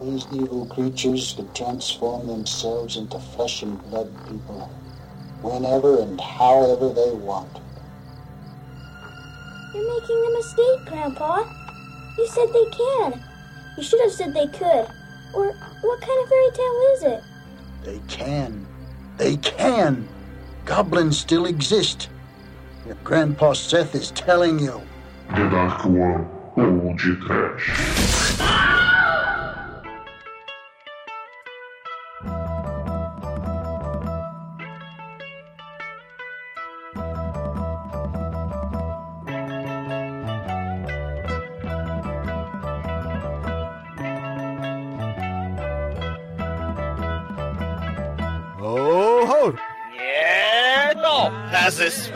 These evil creatures could transform themselves into flesh and blood people whenever and however they want. You're making a mistake, Grandpa. You said they can. You should have said they could. Or what kind of fairy tale is it? They can. They can. Goblins still exist. Your Grandpa Seth is telling you. The Dark One ou de Trash.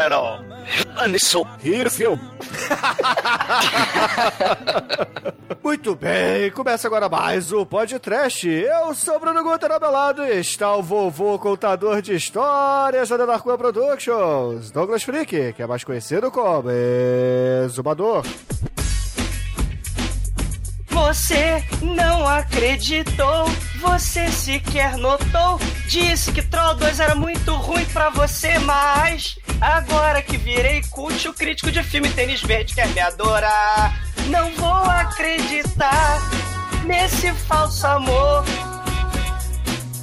Desespero. Anisou. Hirfield! Muito bem, começa agora mais o Podcast. Eu sou Bruno Guter Abelado e está o vovô contador de histórias da Darkwa Productions, Douglas Freak, que é mais conhecido como Exumador. Você não acreditou, você sequer notou. Disse que Troll 2 era muito ruim pra você, mas agora que virei cult, o crítico de filme Tênis Verde quer me adorar. Não vou acreditar nesse falso amor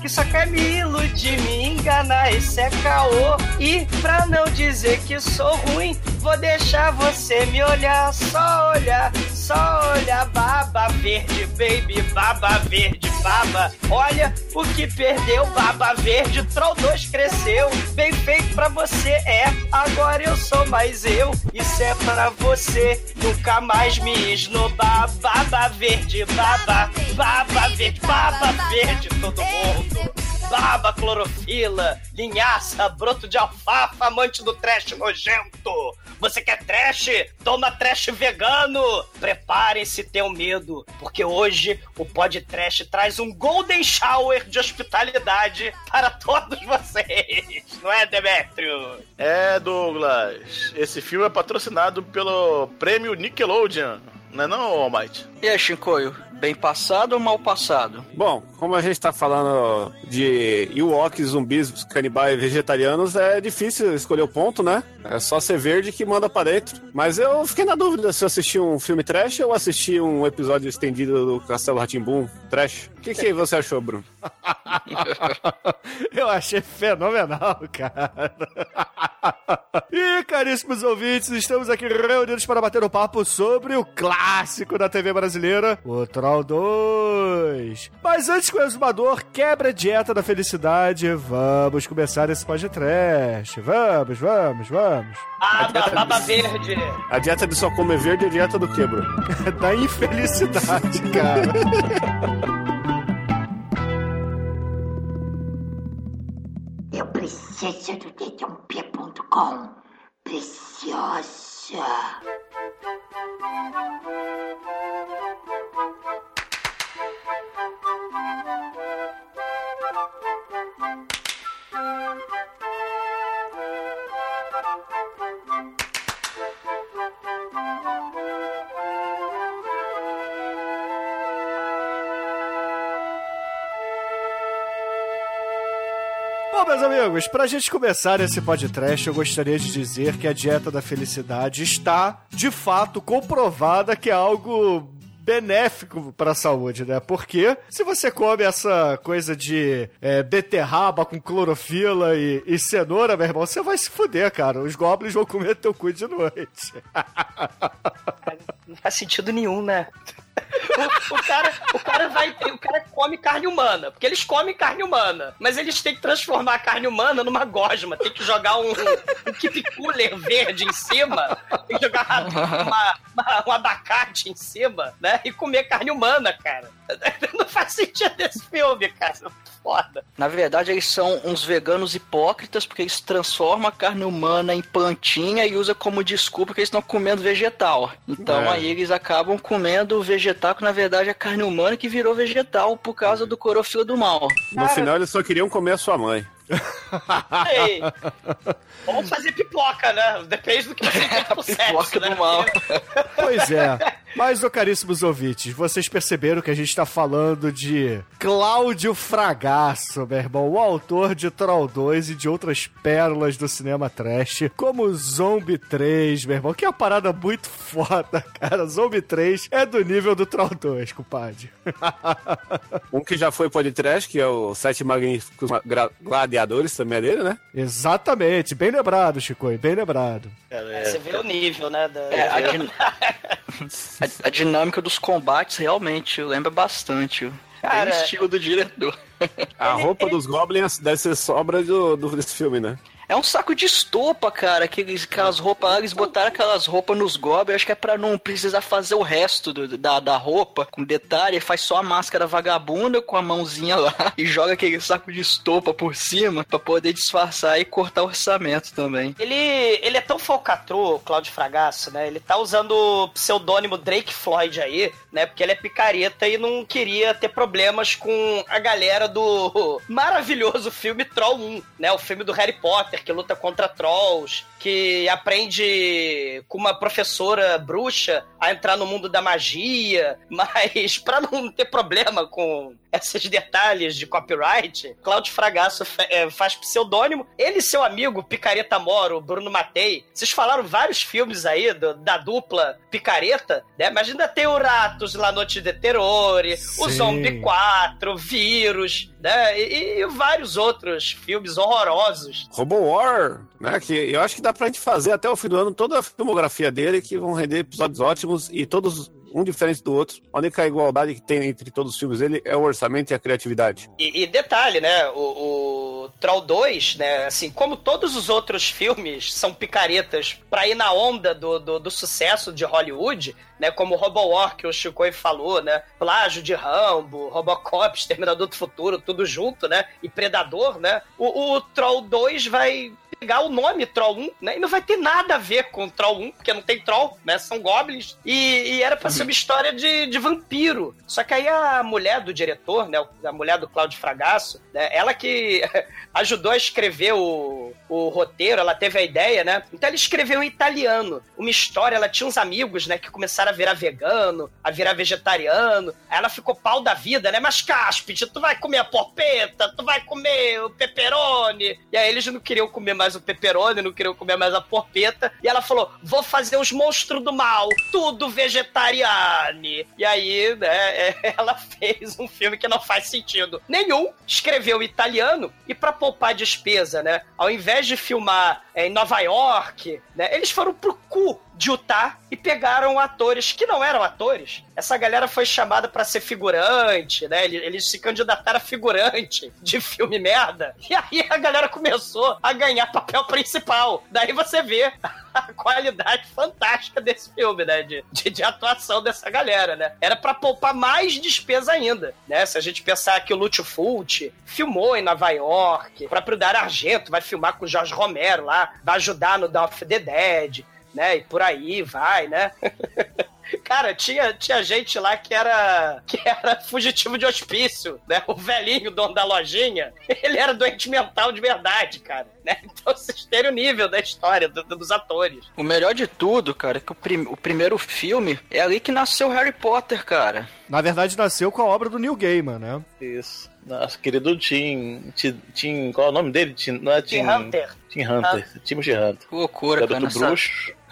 que só quer me iludir, me enganar, esse é caô. E pra não dizer que sou ruim, vou deixar você me olhar, só olhar, só olhar, baba verde, baby, baba verde, baba. Olha o que perdeu, baba verde, Troll 2 cresceu, bem feito pra você, é. Agora eu sou mais eu, isso é pra você, nunca mais me esnobar, baba verde, baba, baba verde, baba verde, todo mundo. Baba, clorofila, linhaça, broto de alfafa, amante do trash nojento. Você quer trash? Toma trash vegano. Preparem-se ter o medo, porque hoje o Pod Trash traz um golden shower de hospitalidade para todos vocês. Não é, Demetrio? É, Douglas. Esse filme é patrocinado pelo prêmio Nickelodeon. Não é não, Almighty? E aí, Shinkoio? Bem passado ou mal passado? Bom, como a gente tá falando de Ewoks, zumbis, canibais vegetarianos, é difícil escolher o ponto, né? É só ser verde que manda pra dentro. Mas eu fiquei na dúvida se eu assisti um filme trash ou assisti um episódio estendido do Castelo Ratimbum trash. O que, que você achou, Bruno? eu achei fenomenal, cara. e, caríssimos ouvintes, estamos aqui reunidos para bater um papo sobre o clássico da TV brasileira, o Troll 2. Mas antes que o exumador quebre a dieta da felicidade, vamos começar esse podcast. Vamos, vamos, vamos. Ah, baba verde. A dieta de só comer verde é a dieta do quê, Bruno? da infelicidade, cara. Eu preciso do dedãopia.com. Preciosa. Bom, meus amigos, pra gente começar esse podcast, eu gostaria de dizer que a dieta da felicidade está, de fato, comprovada que é algo benéfico para a saúde, né? Porque se você come essa coisa de é, beterraba com clorofila e, e, cenoura, meu irmão, você vai se fuder, cara. Os goblins vão comer teu cu de noite. Não faz sentido nenhum, né? O, o, cara, o cara vai, o cara come carne humana, porque eles comem carne humana, mas eles têm que transformar a carne humana numa gosma, tem que jogar um, um keep cooler verde em cima, tem que jogar uma, uma, um abacate em cima, né? E comer carne humana, cara. Não faz sentido esse filme, cara. Foda. Na verdade, eles são uns veganos hipócritas porque eles transformam a carne humana em plantinha e usam como desculpa que eles estão comendo vegetal. Então é. aí eles acabam comendo vegetal que na verdade é carne humana que virou vegetal por causa do corofila do mal. No Cara... final eles só queriam comer a sua mãe. Ei, vamos fazer pipoca, né? Depende do que você quer pro Pipoca do mal. Pois é. Mas, ô caríssimos ouvintes, vocês perceberam que a gente tá falando de Cláudio Fragasso, meu irmão, o autor de Troll 2 e de outras pérolas do cinema trash, como Zombie 3, meu irmão, que é uma parada muito foda, cara. Zombie 3 é do nível do Troll 2, compadre. Um que já foi podcast, que é o Sete Magníficos Gra- Gladiadores, também é dele, né? Exatamente, bem lembrado, Chico, bem lembrado. É, você vê o nível, né? Da... É, a, din- a- a dinâmica dos combates realmente lembra bastante. Cara, Bem o estilo do diretor. A roupa dos Goblins deve ser sobra do, do- desse filme, né? É um saco de estopa, cara. Aqueles, aquelas roupas eles botaram aquelas roupas nos goblins, acho que é pra não precisar fazer o resto do- da, da roupa com detalhe. Faz só a máscara vagabunda com a mãozinha lá e joga aquele saco de estopa por cima pra poder disfarçar e cortar o orçamento também. Ele, ele é tão falcatrua, o Claudio Fragasso, né? Ele tá usando o pseudônimo Drake Floyd aí, né? Porque ele é picareta e não queria ter problemas com a galera do maravilhoso filme Troll 1, né? O filme do Harry Potter, que luta contra trolls, que aprende com uma professora bruxa a entrar no mundo da magia, mas pra não ter problema com esses detalhes de copyright, Claudio Fragasso é, faz pseudônimo. Ele e seu amigo Picareta Moro, Bruno Matei, vocês falaram vários filmes aí do- da dupla Picareta, né? Mas ainda tem o Ratos, La Noite de Terrore, o. Zombie 4, Vírus, né? E, e vários outros filmes horrorosos. Robo War, né? Que eu acho que dá pra gente fazer até o fim do ano toda a filmografia dele, que vão render episódios ótimos e todos um diferente do outro. A única igualdade que tem entre todos os filmes dele é o orçamento e a criatividade. E, e detalhe, né? O, o Troll 2, né? Assim, como todos os outros filmes são picaretas pra ir na onda do, do, do sucesso de Hollywood, né? Como Robo War, que o Chico falou, né? Plágio de Rambo, Robocop, Exterminador do Futuro, tudo junto, né? E Predador, né? O, o Troll 2 vai pegar o nome Troll 1, né? E não vai ter nada a ver com Troll 1, porque não tem Troll, né? São goblins. E, e era pra ser uma história de, de vampiro. Só que aí a mulher do diretor, né? A mulher do Cláudio Fragasso, né? Ela que ajudou a escrever o, o roteiro, ela teve a ideia, né? Então ela escreveu em italiano. Uma história, ela tinha uns amigos, né? Que começaram a virar vegano, a virar vegetariano. Aí ela ficou pau da vida, né? Mas Cáspide, tu vai comer a porpeta, tu vai comer o pepperoni. E aí eles não queriam comer mais o pepperoni, não queriam comer mais a porpeta. E ela falou: vou fazer os monstros do mal, tudo vegetariane. E aí, né, ela fez um filme que não faz sentido nenhum. Escreveu italiano e pra poupar despesa, né? Ao invés de filmar é, em Nova York, né? Eles foram pro cu de Utah e pegaram atores que não eram atores. Essa galera foi chamada pra ser figurante, né? Eles, se candidataram a figurante de filme merda. E aí a galera começou a ganhar papel principal. Daí você vê a qualidade fantástica desse filme, né? De, de, de atuação dessa galera, né? Era pra poupar mais despesa ainda, né? Se a gente pensar que o Lúcio filmou em Nova York, o próprio Dario Argento vai filmar com o Jorge Romero lá, vai ajudar no Dawn of the Dead, né? E por aí vai, né? Cara, tinha, tinha gente lá que era que era fugitivo de hospício, né? O velhinho dono da lojinha, ele era doente mental de verdade, cara. Né? Então vocês terem o nível da história do- dos atores. O melhor de tudo, cara, é que o, prim- o primeiro filme é ali que nasceu Harry Potter, cara. Na verdade, nasceu com a obra do Neil Gaiman, né? Isso. Nosso querido Tim, Tim, Tim- Qual é o nome dele? Tim, não é Tim, Tim Hunter. Tim Hunter. Timothy Hunter. Que loucura, cara. Garoto bruxo. nessa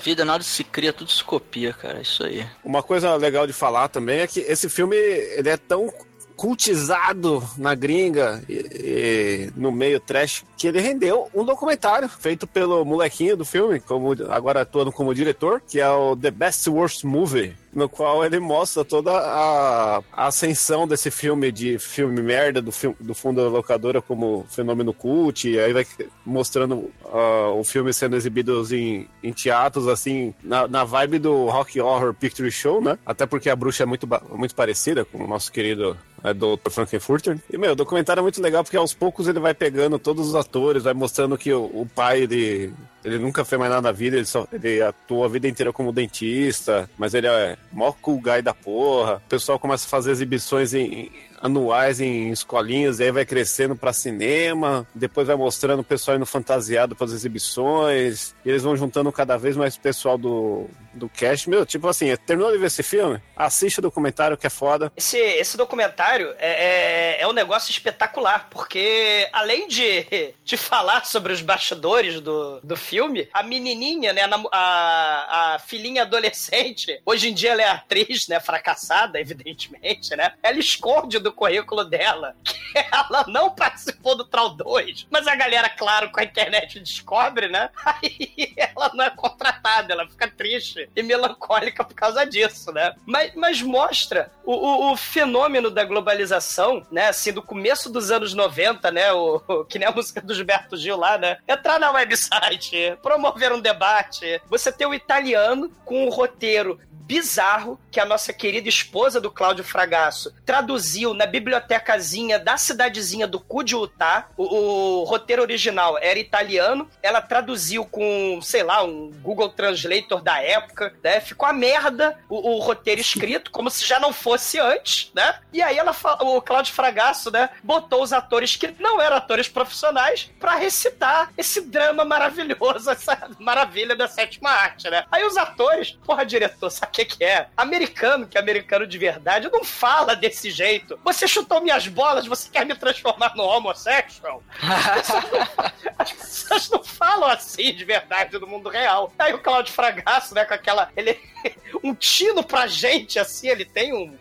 vida nada se cria, tudo se copia, cara. Isso aí. Uma coisa legal de falar também é que esse filme ele é tão cultizado na gringa e, e no meio trash que ele rendeu um documentário feito pelo molequinho do filme, como agora atuando como diretor, que é o The Best Worst Movie, no qual ele mostra toda a, a ascensão desse filme de filme merda do, do fundo da locadora como fenômeno cult, e aí vai mostrando ah, o filme sendo exibido em, em teatros, assim, na, na vibe do Rock Horror Picture Show, né? Até porque a bruxa é muito, muito parecida com o nosso querido é, Dr. Frankenfurter. E, meu, o documentário é muito legal porque aos poucos ele vai pegando todos os atores, vai mostrando que o, o pai, ele, ele nunca fez mais nada na vida, ele, só, ele atuou a vida inteira como dentista, mas ele é mó cool guy da porra. O pessoal começa a fazer exibições em, anuais em escolinhas, aí vai crescendo pra cinema, depois vai mostrando o pessoal indo fantasiado para as exibições, e eles vão juntando cada vez mais pessoal do, do cast. Meu, tipo assim, terminou de ver esse filme? Assiste o documentário que é foda. Esse, esse documentário é, é, é um negócio espetacular, porque além de, de falar sobre os bastidores do, do filme, a menininha, né, a, a filhinha adolescente, hoje em dia ela é atriz, né, fracassada, evidentemente, né, ela esconde do currículo dela que ela não participou do Troll 2, mas a galera, claro, com a internet descobre, né, aí ela não é contratada, ela fica triste e melancólica por causa disso, né, mas, mas mostra o, o, o fenômeno da globalização, né, assim, do começo dos anos 90, né, o, o que nem a música do Gilberto Gil lá, né, entrar na website, promover um debate, você ter o italiano com um roteiro bizarro que a nossa querida esposa do Cláudio Fragasso traduziu na bibliotecazinha da cidadezinha do cu de Utah. O, o, roteiro original era italiano, ela traduziu com, sei lá, um Google Translator da época, né? Ficou a merda o, o roteiro escrito, como se já não fosse antes, né? E aí ela, o Cláudio Fragasso, né, botou os atores que não eram atores profissionais para recitar esse drama maravilhoso, essa maravilha da sétima arte, né? Aí os atores, porra, diretor, sabe que, que é? Americano, que é americano de verdade, não fala desse jeito. Você chutou minhas bolas, você quer me transformar no homossexual? As pessoas não falam assim de verdade no mundo real. Aí o Claudio Fragasso, né, com aquela. Ele, um tino pra gente, assim, ele tem um,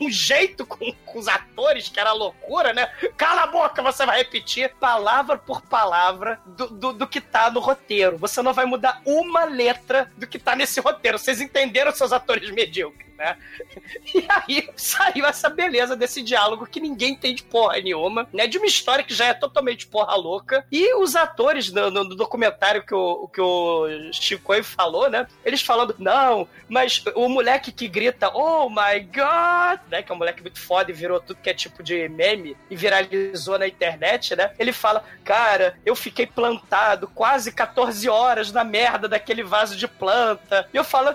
um, jeito com, com, os atores que era loucura, né? Cala a boca, você vai repetir palavra por palavra do, do, do que tá no roteiro. Você não vai mudar uma letra do que tá nesse roteiro. Vocês entenderam seus atores medíocres, né? E aí saiu essa beleza desse diálogo que ninguém tem de porra nenhuma, né? De uma história que já é totalmente porra louca. E os atores no, no, no documentário que o, que o Chico falou, né? Eles falando, não, mas o moleque que grita, oh my god, né? Que é um moleque muito foda e virou tudo que é tipo de meme e viralizou na internet, né? Ele fala, cara, eu fiquei plantado quase 14 horas na merda daquele vaso de planta. E eu falo,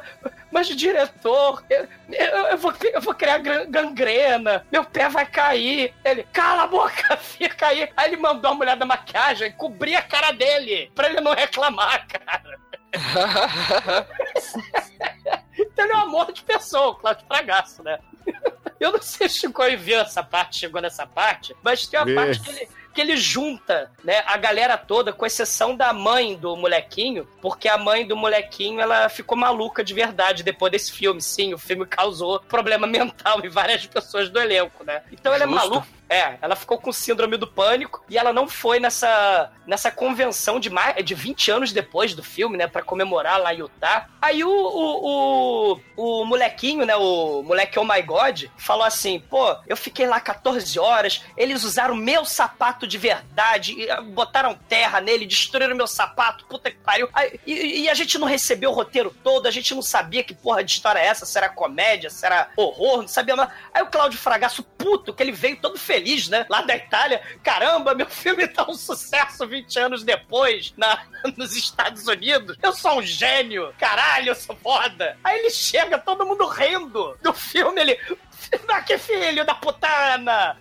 mas diretor, eu, eu, eu, vou, eu vou criar gangrena, meu pé vai cair. Ele, cala a boca, fica aí. Aí ele mandou a mulher da maquiagem cobrir a cara dele, pra ele não reclamar, cara. então ele é um amor de pessoa, o Cláudio Fragasso, né? Eu não sei se Chico viu essa parte, chegou nessa parte, mas tem uma parte que ele, que ele junta, né, a galera toda, com exceção da mãe do molequinho, porque a mãe do molequinho, ela ficou maluca de verdade depois desse filme. Sim, o filme causou problema mental em várias pessoas do elenco, né? Então ele é maluco é, ela ficou com síndrome do pânico e ela não foi nessa, nessa convenção de, mais, de 20 anos depois do filme, né? Pra comemorar lá em Utah. Aí o, o, o, o molequinho, né? O moleque Oh My God, falou assim: pô, eu fiquei lá 14 horas, eles usaram meu sapato de verdade, ah, botaram terra nele, destruíram meu sapato, puta que pariu. Aí, e, e, a gente não recebeu o roteiro todo, a gente não sabia que porra de história é essa, se era comédia, se era horror, não sabia mais. Aí o Cláudio Fragasso, puto, que ele veio todo feliz feliz, né? Lá da Itália. Caramba, meu filme tá um sucesso 20 anos depois na, nos Estados Unidos. Eu sou um gênio. Caralho, eu sou foda. Aí ele chega, todo mundo rindo do filme. Ele, ah, que filho da putana!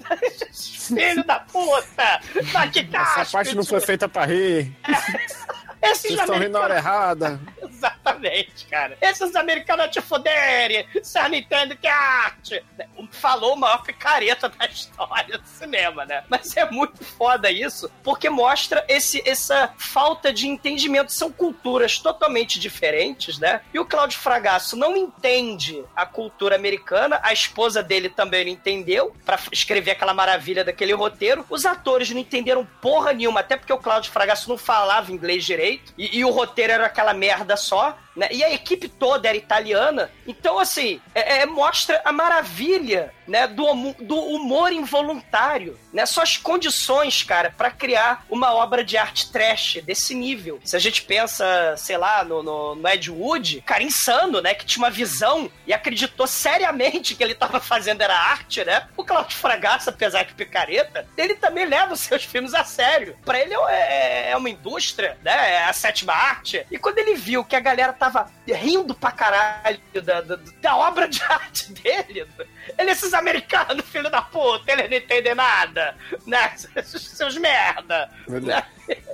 filho da puta! Ah, que Essa parte não foi feita pra rir. É. Esses Vocês estão rindo na hora errada. Exatamente, cara. Esses americanos te fuderem. Você não entende que é arte. Falou o maior picareta da história do cinema, né? Mas é muito foda isso, porque mostra esse, essa falta de entendimento. São culturas totalmente diferentes, né? E o Cláudio Fragasso não entende a cultura americana. A esposa dele também não entendeu para escrever aquela maravilha daquele roteiro. Os atores não entenderam porra nenhuma, até porque o Cláudio Fragasso não falava inglês direito direito. E, e, o roteiro era aquela merda só. Né? E a equipe toda era italiana. Então, assim, é, é, mostra a maravilha né, do, do humor involuntário. Né? Só as condições, cara, para criar uma obra de arte trash desse nível. Se a gente pensa, sei lá, no, no, no, Ed Wood, cara insano, né? Que tinha uma visão e acreditou seriamente que ele tava fazendo era arte, né? O Claudio Fragasso, apesar de picareta, ele também leva os seus filmes a sério. Para ele é, é, é, uma indústria, né? A sétima arte. E quando ele viu que a galera tava rindo pra caralho da, da, da obra de arte dele. Ele, esses americanos, filho da puta, eles não entendem nada, né? Seus merda. Né?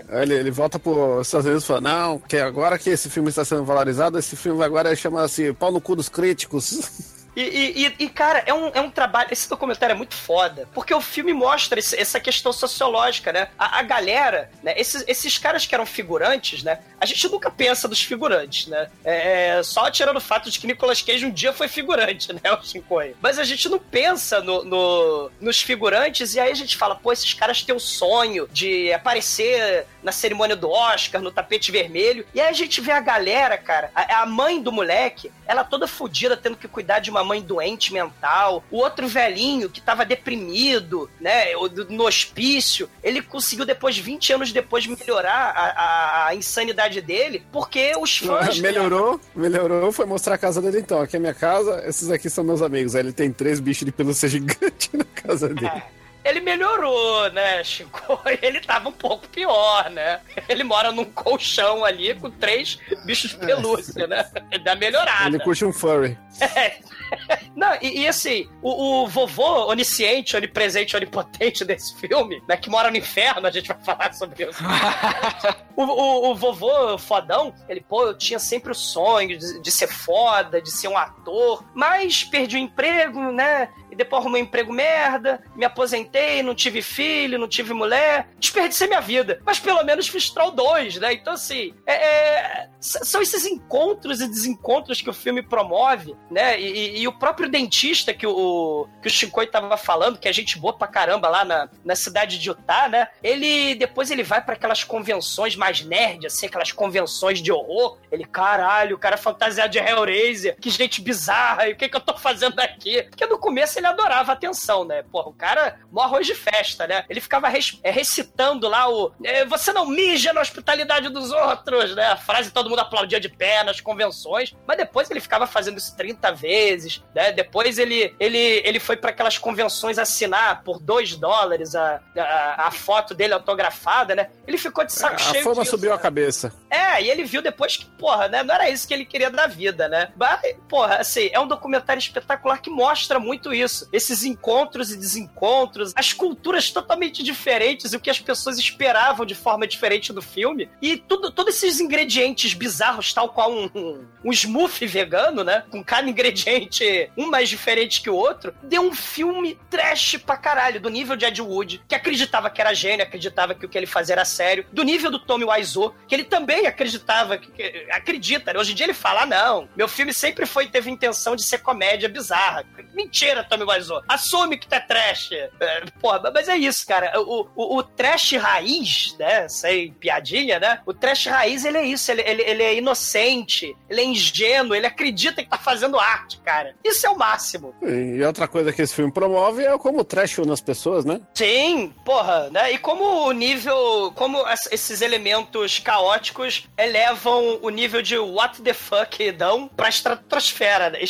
Ele, ele volta pro Estados Unidos e fala: Não, que agora que esse filme está sendo valorizado, esse filme agora chama-se Pau no Cu dos Críticos. E, e, e, cara, é um, é um trabalho. Esse documentário é muito foda. Porque o filme mostra esse, essa questão sociológica, né? A, a galera, né? Esses, esses caras que eram figurantes, né? A gente nunca pensa dos figurantes, né? É, é só tirando o fato de que Nicolas Cage um dia foi figurante, né? O Shinkoi. Mas a gente não pensa no, no, nos figurantes e aí a gente fala, pô, esses caras têm o sonho de aparecer na cerimônia do Oscar, no tapete vermelho. E aí a gente vê a galera, cara, a, a mãe do moleque, ela toda fodida, tendo que cuidar de uma mãe doente mental. O outro velhinho que tava deprimido, né, no hospício, ele conseguiu depois, 20 anos depois, melhorar a, a, a insanidade dele, porque os fãs... melhorou, melhorou, foi mostrar a casa dele então. Aqui é minha casa, esses aqui são meus amigos. Aí ele tem três bichos de pelúcia gigante na casa dele. É ele melhorou, né, Chico? Ele tava um pouco pior, né? Ele mora num colchão ali com três bichos de pelúcia, né? Ele dá melhorada. Ele curte um furry. É. Não, e, e assim, o, o, vovô onisciente, onipresente, onipotente desse filme, né, que mora no inferno, a gente vai falar sobre isso. o, o, o, vovô fodão, ele, pô, eu tinha sempre o sonho de, de ser foda, de ser um ator, mas perdi o emprego, né? E depois arrumei um emprego merda, me aposentei, não tive filho, não tive mulher, desperdicei minha vida. Mas pelo menos fiz Troll 2, né? Então, assim, é, é, são esses encontros e desencontros que o filme promove, né? E, e, e o próprio dentista que o, que o Shinkoi tava falando, que a gente boa pra caramba lá na, na cidade de Utah, né? Ele, depois ele vai para aquelas convenções mais nerd, assim, aquelas convenções de horror. Ele, caralho, o cara fantasiado de Hellraiser, que gente bizarra, e o que que eu tô fazendo aqui? Porque no começo ele adorava a atenção, né? Porra, o cara, mó arroz de festa, né? Ele ficava é, recitando lá o é, você não mija na hospitalidade dos outros, né? A frase todo mundo aplaudia de pé nas convenções, mas depois ele ficava fazendo isso 30 vezes, né? Depois ele, ele, ele foi para aquelas convenções assinar por 2 dólares a, a, a, foto dele autografada, né? Ele ficou de saco a cheio. A fama disso, subiu né? a cabeça. É, e ele viu depois que, porra, né? Não era isso que ele queria da vida, né? Mas, porra, assim, é um documentário espetacular que mostra muito isso isso. Esses encontros e desencontros, as culturas totalmente diferentes, o que as pessoas esperavam de forma diferente do filme. E tudo, todos esses ingredientes bizarros, tal qual um, um, um smoothie vegano, né? Com cada ingrediente, um mais diferente que o outro, deu um filme trash pra caralho, do nível de Ed Wood, que acreditava que era gênio, acreditava que o que ele fazia era sério, do nível do Tommy Wiseau, que ele também acreditava, que, que acredita, né? Hoje em dia ele fala, ah, não, meu filme sempre foi, teve intenção de ser comédia bizarra. Mentira, Tommy Wiseau. Assume que tu é trash. É, porra, mas é isso, cara. O, o, o, trash raiz, né? Sem piadinha, né? O trash raiz, ele é isso. Ele, ele, ele é inocente, ele é ingênuo, ele acredita que tá fazendo arte, cara. Isso é o máximo. E outra coisa que esse filme promove é como o trash nas pessoas, né? Sim, porra, né? E como o nível, como esses elementos caóticos elevam o nível de what the fuck dão pra estratosfera, né?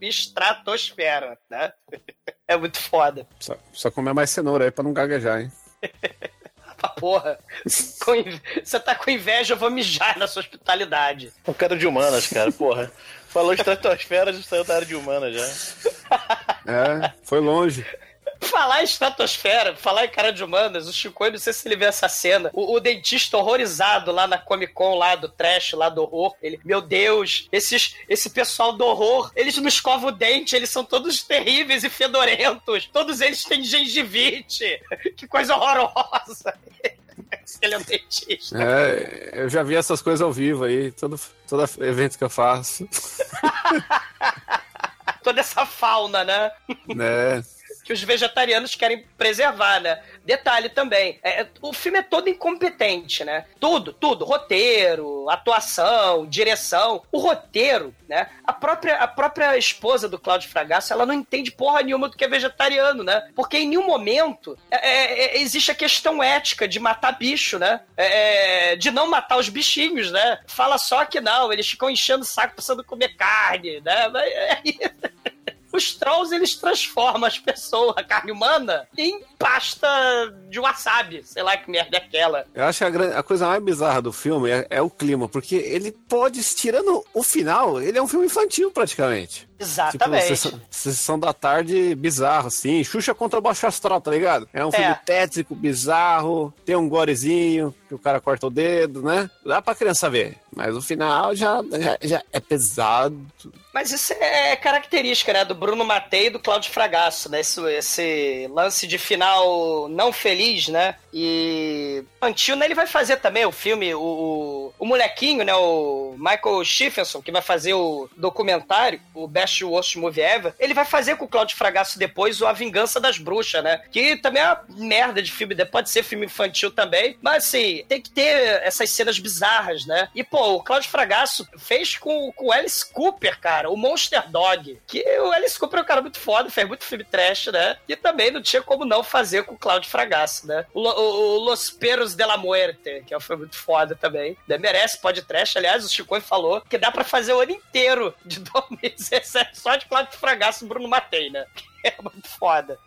Estratosfera, né? É muito foda. Só, só comer mais cenoura aí pra não gaguejar, hein? ah, porra. Você tá com inveja, eu vou mijar na sua hospitalidade. O cara de humanas, cara, porra. Falou estratosfera, já saiu da área de humanas já. É, foi longe. Falar em estratosfera, falar em cara de humanas, o Chico, não sei se ele vê essa cena. O, o, dentista horrorizado lá na Comic Con, lá do trash, lá do horror. Ele, meu Deus, esses, esse pessoal do horror, eles não escovam o dente, eles são todos terríveis e fedorentos. Todos eles têm gengivite. Que coisa horrorosa. Ele é um dentista. É, eu já vi essas coisas ao vivo aí, todo, todo evento que eu faço. Toda essa fauna, né? Né? Que os vegetarianos querem preservar, né? Detalhe também, é, o filme é todo incompetente, né? Tudo, tudo, roteiro, atuação, direção. O roteiro, né? A própria, a própria esposa do Cláudio Fragasso, ela não entende porra nenhuma do que é vegetariano, né? Porque em nenhum momento é, é, é existe a questão ética de matar bicho, né? É, é, de não matar os bichinhos, né? Fala só que não, eles ficam enchendo o saco precisando comer carne, né? Mas, os trolls eles transformam as pessoas, a carne humana, em pasta de wasabi. Sei lá que merda é aquela. Eu acho que a, gran- a coisa mais bizarra do filme é, é o clima, porque ele pode, tirando o final, ele é um filme infantil praticamente. Exatamente. Tipo, sessão, da tarde bizarro, assim. Xuxa contra o Baixo Astral, tá ligado? É um filme É. tétrico, bizarro, tem um gorezinho, que o cara corta o dedo, né? Dá pra criança ver. Mas o final já, já, já é pesado. Mas isso é característica, né, do Bruno Matei e do Cláudio Fragasso, né? Esse, esse lance de final não feliz, né? E infantil, né? Ele vai fazer também o filme, o, o, molequinho, né? O Michael Stephenson, que vai fazer o documentário, o Best Worst Movie Ever. Ele vai fazer com o Cláudio Fragasso depois o A Vingança das Bruxas, né? Que também é uma merda de filme, pode ser filme infantil também, mas assim, tem que ter essas cenas bizarras, né? E, pô, o Cláudio Fragasso fez com, com o Alice Cooper, cara, o Monster Dog. Que o Alice Cooper é um cara muito foda, fez muito filme trash, né? E também não tinha como não fazer com o Cláudio Fragasso, né? O, o- o Los Peros de la Muerte, que é um filme muito foda também. Né? Merece pode trash. Aliás, o Chico falou que dá pra fazer o ano inteiro de 2017 só de Cláudio Fragasso e Bruno Matei, né? É muito foda.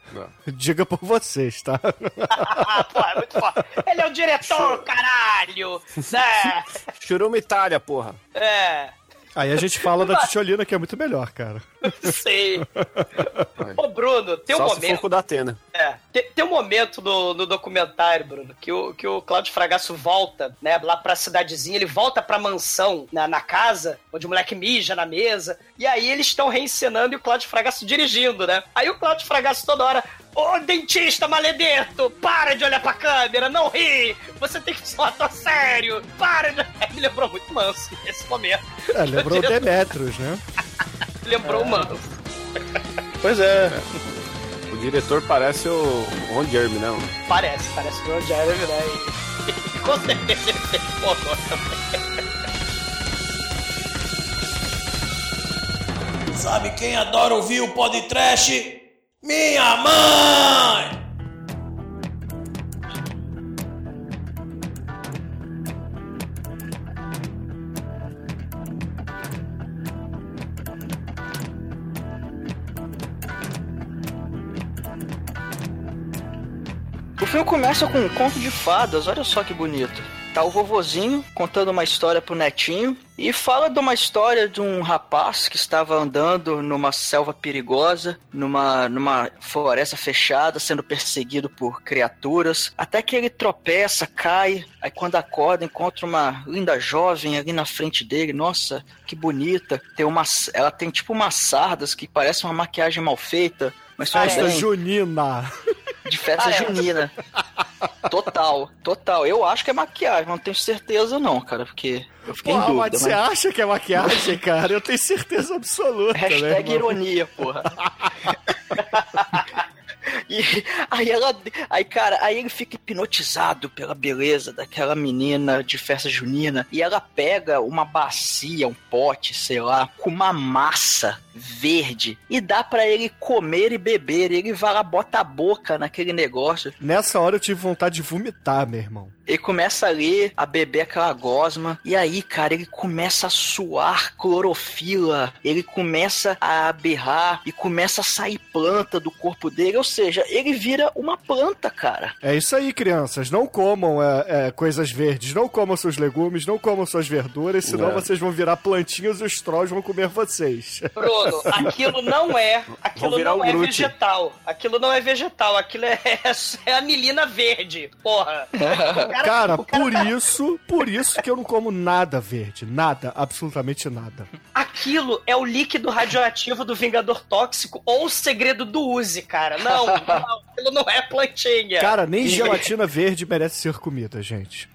Diga por vocês, tá? Pô, é muito foda. Ele é o diretor, caralho! Né? Churuma Itália, porra. É. Aí a gente fala da Titiolina, que é muito melhor, cara. Sei. Ô, Bruno, tem um Só se for momento. com o da Atena. É, tem, tem um momento no, no documentário, Bruno, que o, que o Cláudio Fragasso volta, né, lá pra cidadezinha, ele volta pra mansão, na, na casa, onde o moleque mija na mesa, e aí eles estão reencenando e o Cláudio Fragasso dirigindo, né? Aí o Cláudio Fragasso toda hora, ô dentista maledeto, para de olhar pra câmera, não ri, você tem que ser um ator sério, para de... Aí me lembrou muito Manso nesse momento. É, lembrou diretor- Demetrius, né? Lembrou o Manso. Pois é. O diretor parece o Ron Jeremy, não. Parece, parece o Ron Jeremy, né? E, e com certeza ele fez pornô também. Sabe quem adora ouvir o podcast? Minha mãe! Filme começa com um conto de fadas, olha só que bonito. Tá o vovozinho contando uma história pro netinho e fala de uma história de um rapaz que estava andando numa selva perigosa, numa, numa floresta fechada, sendo perseguido por criaturas, até que ele tropeça, cai, aí quando acorda encontra uma linda jovem ali na frente dele, nossa, que bonita. Tem uma, ela tem tipo umas sardas que parecem uma maquiagem mal feita, mas tudo Festa bem junina. de festa Parece. junina. Total, total. Eu acho que é maquiagem, mas não tenho certeza não, cara, porque eu fiquei em dúvida. mas você mas- acha que é maquiagem, cara? Eu tenho certeza absoluta. né, Hashtag irmão? ironia, porra. E aí ela. Aí, cara, aí ele fica hipnotizado pela beleza daquela menina de festa junina. E ela pega uma bacia, um pote, sei lá, com uma massa verde e dá pra ele comer e beber. E ele vai lá, bota a boca naquele negócio. Nessa hora eu tive vontade de vomitar, meu irmão. Ele começa ali a beber aquela gosma. E aí, cara, ele começa a suar clorofila. Ele começa a berrar e começa a sair planta do corpo dele. Ou seja, ele vira uma planta, cara. É isso aí, crianças. Não comam é, é, coisas verdes. Não comam seus legumes, não comam suas verduras, senão É. vocês vão virar plantinhas e os trolls vão comer vocês. Bruno, aquilo não é. Aquilo não um é Groot. vegetal. Aquilo não é vegetal. Aquilo é, é anilina verde. Porra. O Cara, o cara por tá- isso, por isso que eu não como nada verde. Nada, absolutamente nada. Aquilo é o líquido radioativo do Vingador Tóxico ou o segredo do Uzi, cara. Não, não. Aquilo não é plantinha. Cara, nem gelatina verde merece ser comida, gente.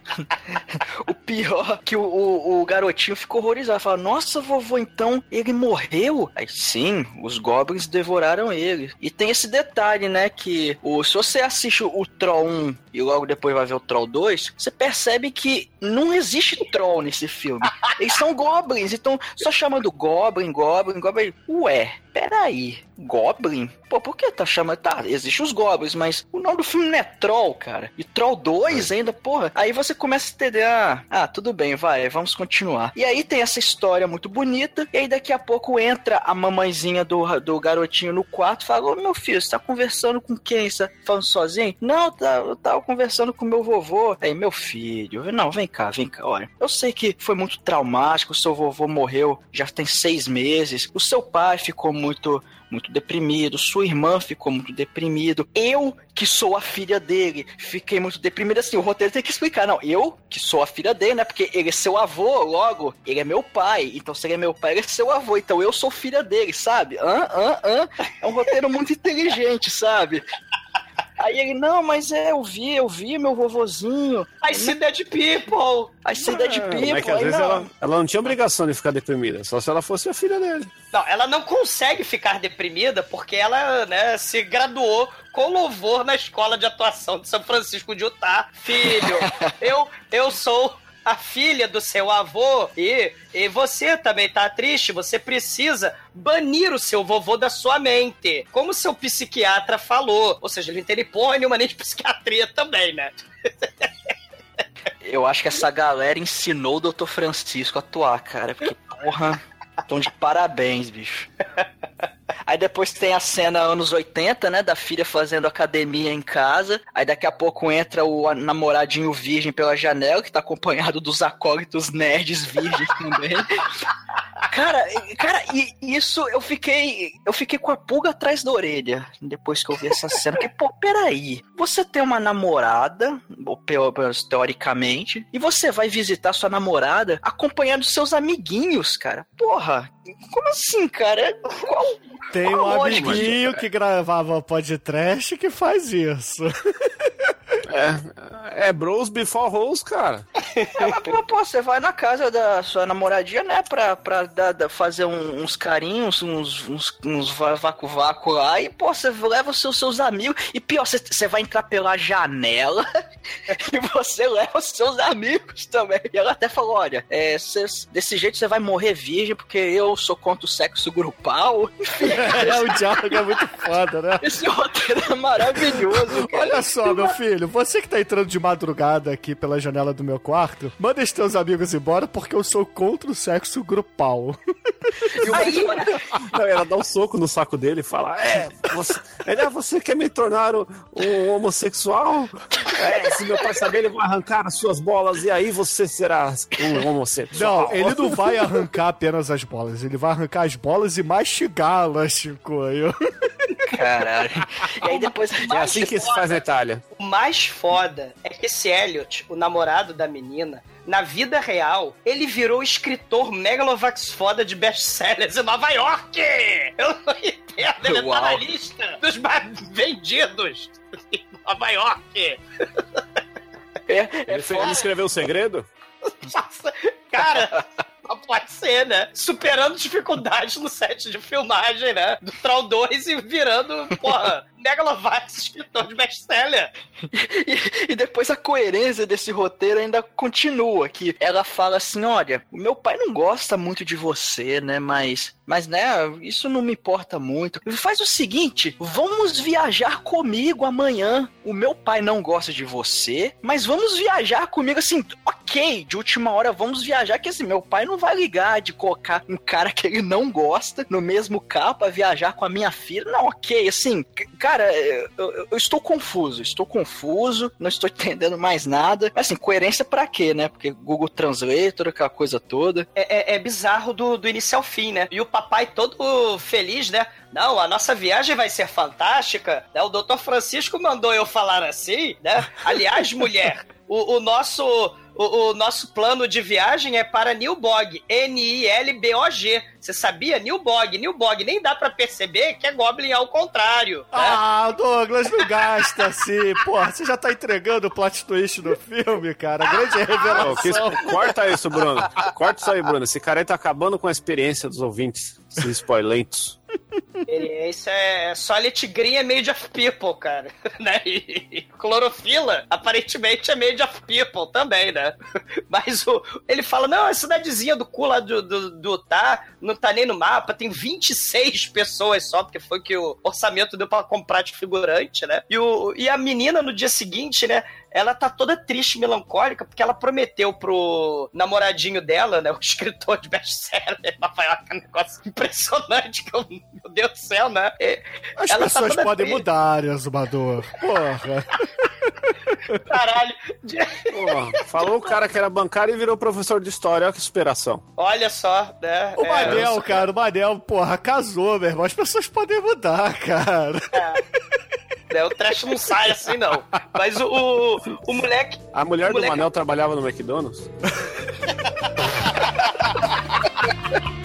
O pior é que o, o, o garotinho ficou horrorizado. Fala, nossa, vovô, então ele morreu? Aí sim, os goblins devoraram ele. E tem esse detalhe, né? Que o, se você assiste o Troll 1 e logo depois vai ver o Troll 2, você percebe que não existe Troll nesse filme. Eles são goblins, então só chamando Goblin, Goblin, Goblin. Ué, peraí, Goblin? Pô, por que tá chamando. Tá, existem os Goblins, mas o nome do filme não é Troll, cara. E Troll 2 ainda, porra. Aí você começa a entender, ah, ah, tudo bem, vai, vamos continuar. E aí tem essa história muito bonita, e aí daqui a pouco entra a mamãezinha do, do garotinho no quarto e fala, ô meu filho, você tá conversando com quem? Você tá falando sozinho? Não, tá, eu tava conversando com meu vovô. Aí, meu filho, não, vem cá, vem cá, olha. Eu sei que foi muito traumático, seu vovô morreu já tem seis meses, o seu pai ficou muito muito deprimido, sua irmã ficou muito deprimido, eu que sou a filha dele, fiquei muito deprimido assim, o roteiro tem que explicar, não, eu que sou a filha dele, né, porque ele é seu avô, logo, ele é meu pai, então se ele é meu pai, ele é seu avô, então eu sou filha dele, sabe? Hã, hã, hã? É um roteiro muito inteligente, sabe? Aí ele, não, mas é, eu vi, eu vi meu vovozinho. I see dead people! I see dead people. É que às Aí, vezes não. ela, ela não tinha obrigação de ficar deprimida, só se ela fosse a filha dele. Não, ela não consegue ficar deprimida porque ela, né, se graduou com louvor na escola de atuação de São Francisco de Utah. Filho, eu, eu sou a filha do seu avô e, e você também tá triste, você precisa banir o seu vovô da sua mente. Como seu psiquiatra falou. Ou seja, ele não tem porra nenhuma nem de psiquiatria também, né? Eu acho que essa galera ensinou o Dr. Francisco a atuar, cara. Porque, porra, tão de parabéns, bicho. Aí depois tem a cena anos 80, né? Da filha fazendo academia em casa. Aí daqui a pouco entra o namoradinho virgem pela janela, que tá acompanhado dos acólitos nerds virgens também. Cara, cara, e isso eu fiquei. Eu fiquei com a pulga atrás da orelha depois que eu vi essa cena. Porque, pô, peraí. Você tem uma namorada, ou pelo menos teoricamente, e você vai visitar sua namorada acompanhando seus amiguinhos, cara. Porra, como assim, cara? Qual. Tem um qual lógica? amiguinho que gravava podcast que faz isso. É, é Bros Before Hoes, cara. É, mas, pô, pô, você vai na casa da sua namoradinha, né? Pra, pra dar- dar- fazer um- uns carinhos, uns, uns, uns vaco-vaco lá, e, pô, você leva os seus, seus amigos. E pior, você, você vai entrar pela janela e você leva os seus amigos também. E ela até falou: olha, é, cês- desse jeito você vai morrer virgem, porque eu sou contra o sexo grupal. Enfim, É, o diálogo é muito foda, né? esse roteiro é maravilhoso, cara. Olha só, meu filho, você que tá entrando de madrugada aqui pela janela do meu quarto, manda os teus amigos embora porque eu sou contra o sexo grupal. Aí, Não, ela dá um soco no saco dele e fala: É, você, ele, "Ah, você quer me tornar um, um homossexual? É, se meu pai saber, ele vai arrancar as suas bolas e aí você será um homossexual. Não, ele não vai arrancar apenas as bolas, ele vai arrancar as bolas e mastigá-las, Chico. Eu... caralho. E aí depois. É assim que se faz na Itália. O mais foda é que esse Elliot, o namorado da menina, na vida real, ele virou escritor megalovax foda de best-sellers em Nova York! Eu não entendo, ele tá Uau. na lista dos mais vendidos em Nova York! É, é Ele, ele escreveu o segredo? Nossa, cara, pode ser, né? Superando dificuldades no set de filmagem, né? Do Troll 2 e virando, porra, megalovax escritor de best-seller. E, e depois a coerência desse roteiro ainda continua, que ela fala assim, olha, o meu pai não gosta muito de você, né, mas, mas né, isso não me importa muito. Faz o seguinte, vamos viajar comigo amanhã. O meu pai não gosta de você, mas vamos viajar comigo, assim, ok, de última hora vamos viajar, que assim, meu pai não vai ligar de colocar um cara que ele não gosta no mesmo carro pra viajar com a minha filha. Não, ok, assim, c- cara, eu, eu- eu estou confuso, estou confuso, não estou entendendo mais nada. Mas, assim, coerência pra quê, né? Porque Google Translator, aquela coisa toda. É, é- é bizarro do, do início ao fim, né? E o papai todo feliz, né? Não, a nossa viagem vai ser fantástica. Né? O doutor Francisco mandou eu falar assim, né? Aliás, mulher, o, o nosso. O, o nosso plano de viagem é para Nilbog, N-I-L-B-O-G. Você sabia? Nilbog, Nilbog. Nem dá pra perceber que é Goblin ao contrário. né? Ah, Douglas, não gasta assim. Porra, você já tá entregando o plot twist do filme, cara. Grande revelação. que- corta isso, Bruno. Corta isso aí, Bruno. Esse cara aí tá acabando com a experiência dos ouvintes. Esses spoilentos. Ele- Isso é Solid Green é made of people, cara. Né? E clorofila, aparentemente, é made of people também, né? Mas o, ele fala: não, a cidadezinha do cu lá do, do, do tá, não tá nem no mapa, tem 26 pessoas só, porque foi que o orçamento deu pra comprar de figurante, né? E, o, e a menina no dia seguinte, né? Ela tá toda triste, melancólica, porque ela prometeu pro namoradinho dela, né? O escritor de best-seller, Rafael, é um negócio impressionante, que eu, meu Deus do céu, né? É, As ela tá pessoas toda podem triste. mudar, Azumador. Porra. Caralho. Pô, falou o cara que era bancário e virou professor de história. Olha que superação. Olha só, né? O é, Manel, cara, o Manel, porra, casou, meu irmão. As pessoas podem mudar, cara. né, o trash não sai assim, não. Mas o, o, o moleque. A mulher o do moleque- Manel trabalhava no McDonald's?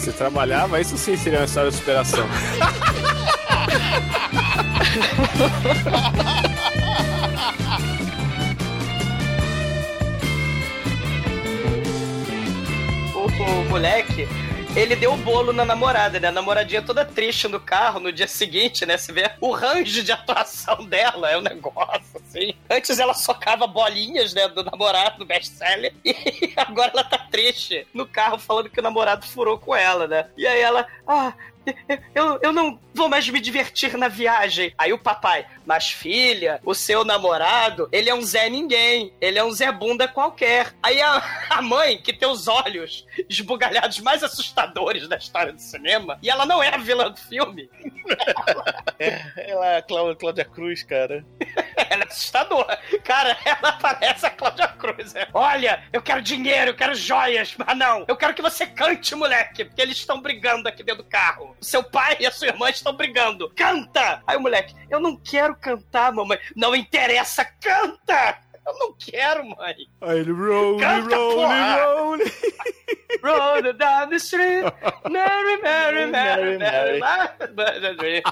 Se trabalhava, isso sim seria uma história de superação. o, o moleque, ele deu o bolo na namorada, né? A namoradinha toda triste no carro no dia seguinte, né? Você vê o range de atuação dela, é um negócio assim. Antes ela socava bolinhas, né, do namorado, do best-seller, e agora ela tá triste no carro falando que o namorado furou com ela, né? E aí ela, ah. Eu, eu não vou mais me divertir na viagem. Aí o papai, mas filha, o seu namorado, ele é um Zé Ninguém. Ele é um Zé Bunda qualquer. Aí a, a mãe, que tem os olhos esbugalhados mais assustadores da história do cinema, e ela não é a vilã do filme. Ela é a Clá- Cláudia Cruz, cara. ela é assustadora. Cara, ela parece a Cláudia Cruz. é. Olha, eu quero dinheiro, eu quero joias, mas não. Eu quero que você cante, moleque, porque eles estão brigando aqui dentro do carro. Seu pai e a sua irmã estão brigando. Canta! Aí o moleque, eu não quero cantar, mamãe. Não interessa, canta! Eu não quero, mãe. Aí ele rolling, Canta, rolling, rolling. Roll down the street, Mary, Mary, Mary, Mary, Mary.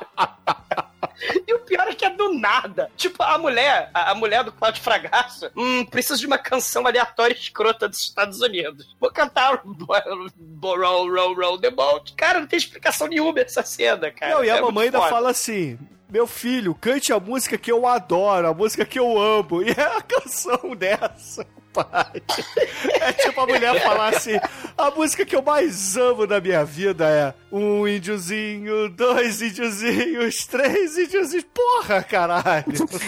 E o pior é que é do nada. Tipo, a mulher, a, a mulher do Cláudio Fragasso, hum, precisa de uma canção aleatória escrota dos Estados Unidos. Vou cantar Roll, Roll, Roll the Boat. Cara, não tem explicação nenhuma essa cena, cara. Não, e a É mamãe ainda foda. fala assim: Meu filho, cante a música que eu adoro, a música que eu amo. E é a canção dessa, pai. É tipo a mulher falar assim: A música que eu mais amo na minha vida é um índiozinho, dois índiozinhos, três índiozinhos. Porra, caralho.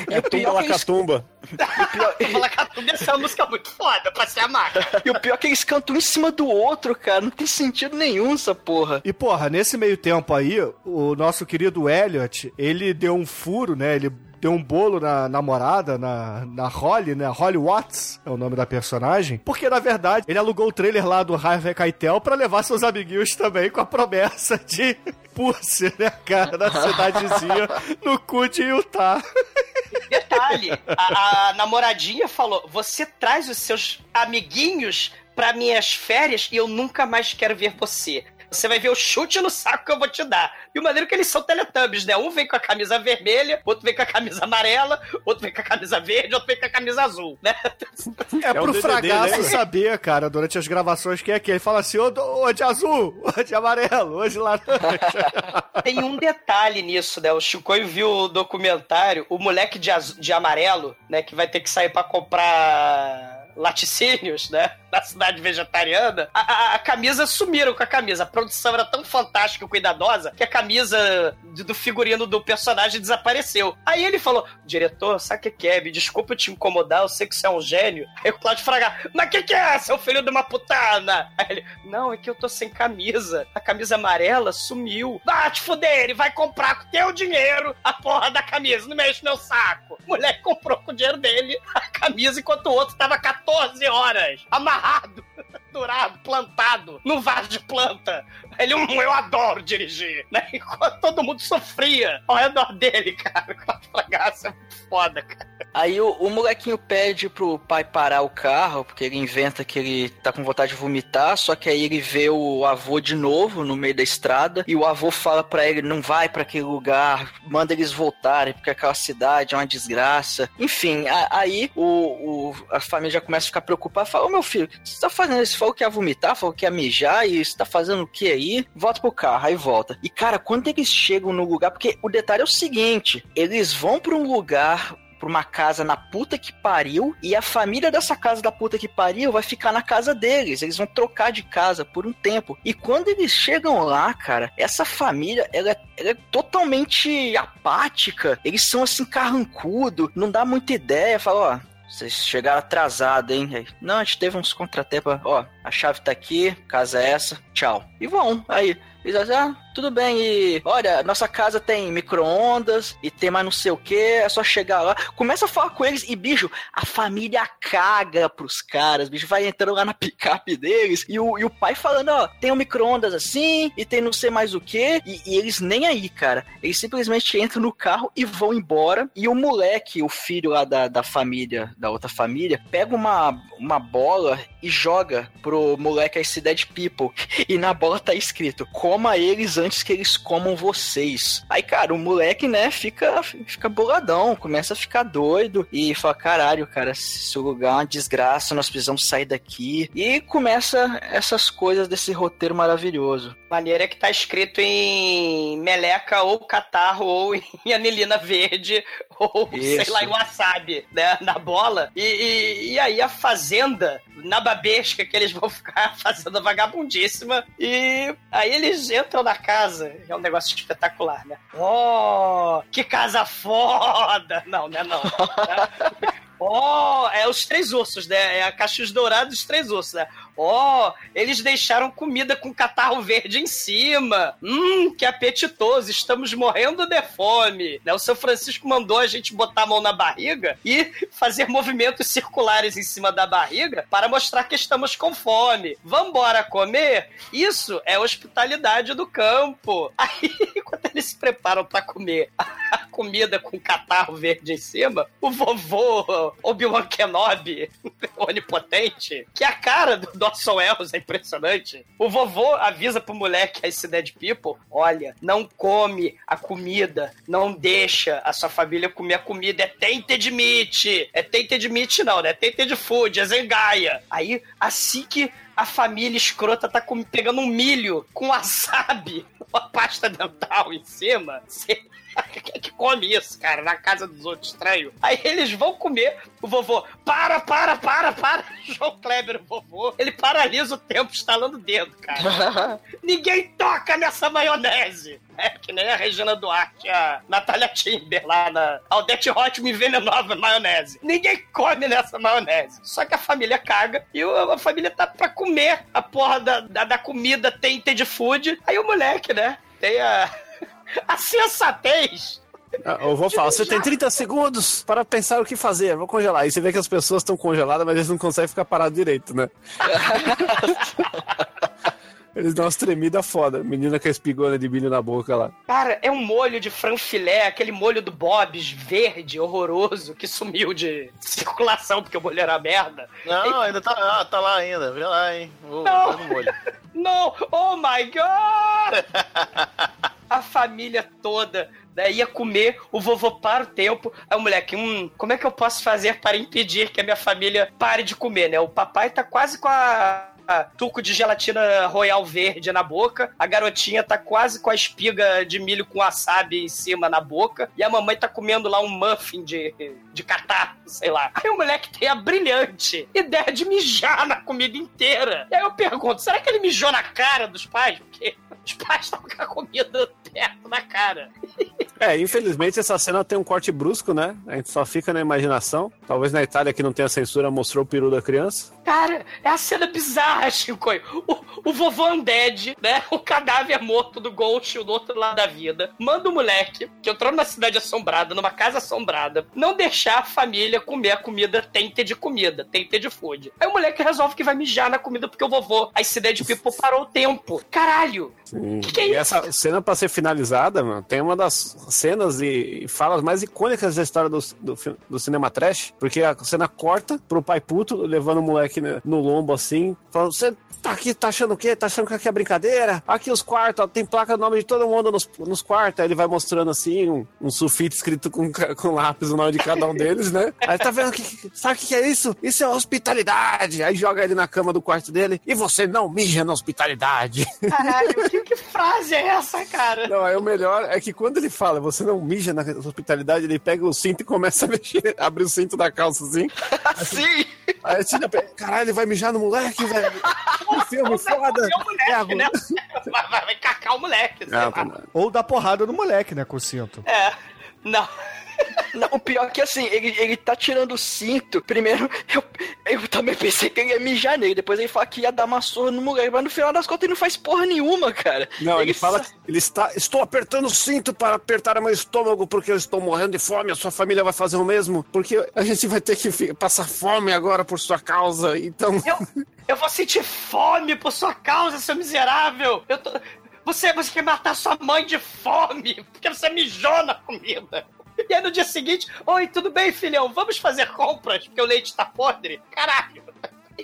É tumba lacatumba. Malacatumba essa é uma música muito foda pra ser amada. E o pior é que eles cantam um em cima do outro, cara. Não tem sentido nenhum essa porra. E porra, nesse meio tempo aí, o nosso querido Elliot, ele deu um furo, né? Ele deu um bolo na namorada, na, na Holly, né? Holly Watts é o nome da personagem. Porque, na verdade, ele alugou o trailer lá do Harvey Keitel pra levar seus amiguinhos também com a promessa de Pussy, né, cara? Na cidadezinha, no cu de Utah. Detalhe, a, a namoradinha falou: você traz os seus amiguinhos pra minhas férias e eu nunca mais quero ver você. Você vai ver o chute no saco que eu vou te dar. E o maneiro é que eles são teletubbies, né? Um vem com a camisa vermelha, outro vem com a camisa amarela, outro vem com a camisa verde, outro vem com a camisa azul, né? É, o pro DDD, fragaço né? saber, cara, durante as gravações, quem é que é. Ele fala assim, ô, de azul, ô de amarelo, ô de laranja. Tem um detalhe nisso, né? O Chicoio viu o documentário, o moleque de, de amarelo, né? Que vai ter que sair pra comprar laticínios, né? Na cidade vegetariana, a, a- a camisa sumiram com a camisa. A produção era tão fantástica e cuidadosa que a camisa de- do figurino do personagem desapareceu. Aí ele falou: diretor, sabe o que, é? Me desculpa te incomodar, eu sei que você é um gênio. Aí o Claudio Fraga, mas o que, que é, seu filho de uma putana? Aí ele, não, é que eu tô sem camisa. A camisa amarela sumiu. Vai te fuder, ele vai comprar com teu dinheiro a porra da camisa, não mexe meu saco. O moleque comprou com o dinheiro dele a camisa enquanto o outro tava 14 horas amarrado, durado, plantado no vaso de planta. Ele, hum, eu adoro dirigir, né? Enquanto todo mundo sofria ao redor dele, cara. Com a muito foda, cara. Aí o, o molequinho pede pro pai parar o carro, porque ele inventa que ele tá com vontade de vomitar, só que aí ele vê o avô de novo no meio da estrada, e o avô fala pra ele, não vai pra aquele lugar, manda eles voltarem, porque aquela cidade é uma desgraça. Enfim, a- aí o, o- a família já começa a ficar preocupada, fala, ô meu filho, você tá fazendo? Você falou que ia vomitar, falou que ia mijar, e você tá fazendo o que aí? Volta pro carro, aí volta. E cara, quando eles chegam no lugar, porque o detalhe é o seguinte, eles vão pra um lugar pra uma casa na puta que pariu e a família dessa casa da puta que pariu vai ficar na casa deles. Eles vão trocar de casa por um tempo. E quando eles chegam lá, cara, essa família, ela, é- ela é totalmente apática. Eles são assim, carrancudo, não dá muita ideia. Fala, ó. Vocês chegaram atrasado, hein? Não, a gente teve uns contratempos. Ó, a chave tá aqui, casa é essa, tchau. E vão. Aí, eles dizem, ah, tudo bem, e olha, nossa casa tem micro-ondas e tem mais não sei o que, é só chegar lá. Começa a falar com eles e, bicho, a família caga pros caras, bicho, vai entrando lá na picape deles e o, e o pai falando, ó, tem um micro-ondas assim e tem não sei mais o que, e, eles nem aí, cara. Eles simplesmente entram no carro e vão embora. E o moleque, o filho lá da, da família, da outra família, pega uma, uma bola e joga pro moleque See Dead People. E na bola tá escrito: coma eles antes que eles comam vocês. Aí, cara, o moleque, né, fica, fica boladão, começa a ficar doido e fala: caralho, cara, esse lugar é uma desgraça, nós precisamos sair daqui. E começa essas coisas desse roteiro maravilhoso. Maneira que tá escrito em meleca ou catarro ou em anilina verde ou sei Isso. lá, em wasabi, né, na bola. E, e, e aí a fazenda, na babesca, que eles vão ficar fazendo vagabundíssima. E aí eles entram na casa. É um negócio espetacular, né? Oh, que casa foda! Não, né, não. Oh, é os três ursos, né? É a cachos dourados dos três ursos, né? Oh, eles deixaram comida com catarro verde em cima. Hum, que apetitoso. Estamos morrendo de fome. Né? O seu Francisco mandou a gente botar a mão na barriga e fazer movimentos circulares em cima da barriga para mostrar que estamos com fome. Vambora comer? Isso é hospitalidade do campo. Aí, quando eles se preparam para comer a comida com catarro verde em cima, o vovô Obi-Wan Kenobi, onipotente, que é a cara do Dawson Wells, é impressionante. O vovô avisa pro moleque, esse Dead People, olha, não come a comida, não deixa a sua família comer a comida, é tainted meat. É tainted meat não, né? É tainted food, é zengaia. Aí, assim que a família escrota tá com- pegando um milho com wasabi, uma pasta dental em cima, você... Quem é que come isso, cara, na casa dos outros estranhos? Aí eles vão comer, o vovô, para, para, para, para. João Kleber, o vovô, ele paralisa o tempo estalando o dedo, cara. Ninguém toca nessa maionese. É que nem a Regina Duarte, a Natália Timber lá na Aldete Hot me envenenou a maionese. Ninguém come nessa maionese. Só que a família caga e a família tá pra comer a porra da, da, da comida tainted food. Aí o moleque, né, tem a, a sensatez Ah, Eu vou falar, você tem 30 segundos para pensar o que fazer. Vou congelar. E você vê que as pessoas estão congeladas, mas eles não conseguem ficar parados direito, né? eles dão umas tremidas foda. Menina com a espigona de milho na boca lá. Cara, é um molho de franfilé, aquele molho do Bob's verde, horroroso, que sumiu de circulação porque o molho era merda. Não, ainda tá, ah, tá lá ainda. Vê lá, hein. Vou Não. botar no molho. Não! Oh my god! A família toda né, ia comer, o vovô para o tempo. Aí o moleque, hum, como é que eu posso fazer para impedir que a minha família pare de comer, né? O papai tá quase com a. Tuco de gelatina royal verde na boca, a garotinha tá quase com a espiga de milho com wasabi em cima na boca, e a mamãe tá comendo lá um muffin de, de catar, sei lá. Aí o moleque tem a brilhante ideia de mijar na comida inteira. E aí eu pergunto, será que ele mijou na cara dos pais? Porque os pais estão com a comida perto da cara. É, infelizmente essa cena tem um corte brusco, né? A gente só fica na imaginação. Talvez na Itália que não tem a censura mostrou o peru da criança. Cara, é a cena bizarra, Chico. O, o vovô Undead, né? O cadáver morto do Ghost do outro lado da vida. Manda o moleque, que entrou numa cidade assombrada, numa casa assombrada, não deixar a família comer a comida tente de comida, tente de food. Aí o moleque resolve que vai mijar na comida porque o vovô, a cidade people parou o tempo. Caralho! Sim. Que que é e isso? essa cena pra ser finalizada, mano, tem uma das cenas e falas mais icônicas da história do, do, do cinema trash, porque a cena corta pro pai puto, levando o moleque no, no lombo assim, falando, você tá aqui, tá achando o quê? Tá achando que aqui é brincadeira? Aqui os quartos, ó, tem placa do nome de todo mundo nos, nos quartos, aí ele vai mostrando assim, um, um sulfite escrito com, com lápis o nome de cada um deles, né? Aí tá vendo que, sabe o que que é isso? Isso é hospitalidade! Aí joga ele na cama do quarto dele, e você não mija na hospitalidade. Caralho, que, que frase é essa, cara? Não, aí o melhor é que quando ele fala, você não mija na hospitalidade, ele pega o cinto e começa a mexer, abre o cinto da calça assim. Sim! Aí a Tina pega, caralho, ele vai mijar no moleque, velho. Que filme foda. É o moleque, É, né? Vai, vai, cacar o moleque. Ah. Ou dá porrada no moleque, né, com o cinto. É. Não. Não, o pior é que assim, ele, ele tá tirando o cinto. Primeiro, eu, eu também pensei que ele ia mijar nele. Depois ele fala que ia dar uma surra no moleque. Mas no final das contas ele não faz porra nenhuma, cara. Não, ele fala sa- que ele está. Estou apertando o cinto para apertar meu estômago porque eu estou morrendo de fome. A sua família vai fazer o mesmo. Porque a gente vai ter que passar fome agora por sua causa. Então. Eu, eu vou sentir fome por sua causa, seu miserável. Eu tô... Você, você quer matar sua mãe de fome porque você mijou na comida. E aí no dia seguinte, oi, tudo bem, filhão? Vamos fazer compras porque o leite tá podre? Caralho.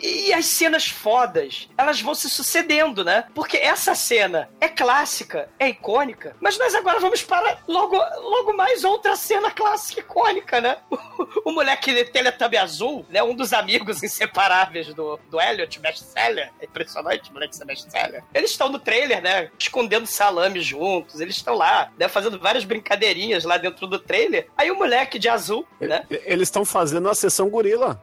E as cenas fodas, elas vão se sucedendo, né? Porque essa cena é clássica, é icônica, mas nós agora vamos para logo, logo mais outra cena clássica icônica, né? O, o moleque Teletubby azul, né? Um dos amigos inseparáveis do, do Elliot, best-seller. É impressionante, moleque ser best-seller. Eles estão no trailer, né? Escondendo salame juntos, eles estão lá, né? Fazendo várias brincadeirinhas lá dentro do trailer. Aí o moleque de azul, né? Eles estão fazendo a sessão gorila.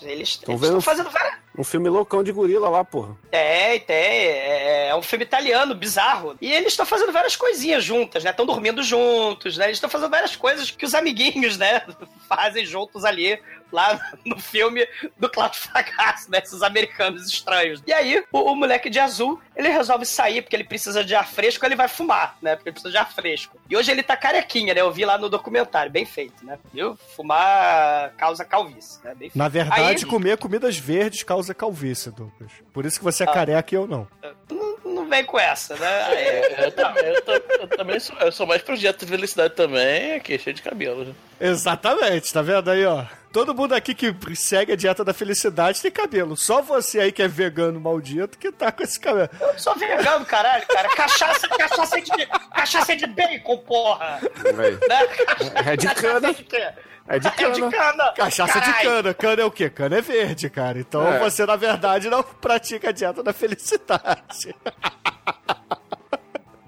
Eles, eles, Tão eles estão fazendo várias. Um filme loucão de gorila lá, porra. Tem, tem. É, é um filme italiano, bizarro. E eles estão fazendo várias coisinhas juntas, né? Estão dormindo juntos, né? Eles estão fazendo várias coisas que os amiguinhos, né? Fazem juntos ali, lá no filme do Cláudio Fragasso, né? Esses americanos estranhos. E aí, o, o moleque de azul, ele resolve sair porque ele precisa de ar fresco, ele vai fumar, né? Porque ele precisa de ar fresco. E hoje ele tá carequinha, né? Eu vi lá no documentário, bem feito, né? Viu? Fumar causa calvície, né? Bem feito. Na verdade, Aí- comer comidas verdes causa calvície, Douglas. Por isso que você é Ah. careca e eu não. não, não vem com essa, né? É, eu também, eu, eu também sou, eu sou mais projeto de felicidade também, aqui, cheio de cabelo. né? Exatamente, tá vendo aí, ó? Todo mundo aqui que segue a dieta da felicidade tem cabelo. Só você aí que é vegano maldito que tá com esse cabelo. Eu sou vegano, caralho, cara. Cachaça, cachaça de, cachaça de bacon, porra. Né? É de Cachaça cana. de quê? É de É de cana. cana. Cachaça de Caralho. cana. Cana é o quê? Cana é verde, cara. Então É. você, na verdade, não pratica a dieta da felicidade.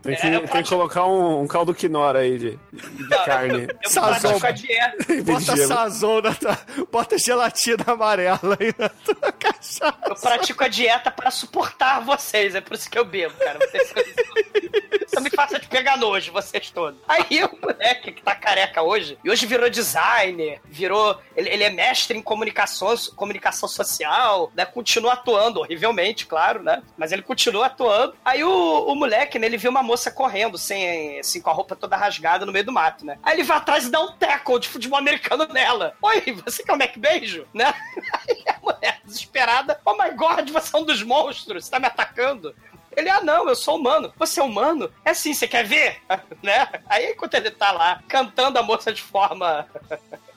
Tem que, É, tem que colocar um, um caldo quinora aí de, de carne. Eu Sazon. pratico a dieta. Bota sazon na tua... Bota gelatina amarela aí na tua cachaça. Eu pratico a dieta para suportar vocês. É por isso que eu bebo, cara. Isso me faça de pegar nojo, vocês todos. Aí o moleque que tá careca hoje, e hoje virou designer, virou. Ele, ele é mestre em comunicação, comunicação social, né? Continua atuando, horrivelmente, claro, né? Mas ele continua atuando. Aí o, o moleque, né, ele viu uma moça correndo, sem, assim, com a roupa toda rasgada no meio do mato, né? Aí ele vai atrás e dá um tackle de futebol americano nela. Oi, você quer um McBeijo? Né? Aí a mulher desesperada, oh my god, você é um dos monstros, você tá me atacando. Ele, ah, não, eu sou humano. Você é humano? É sim, você quer ver? né? Aí, enquanto ele tá lá, cantando a moça de forma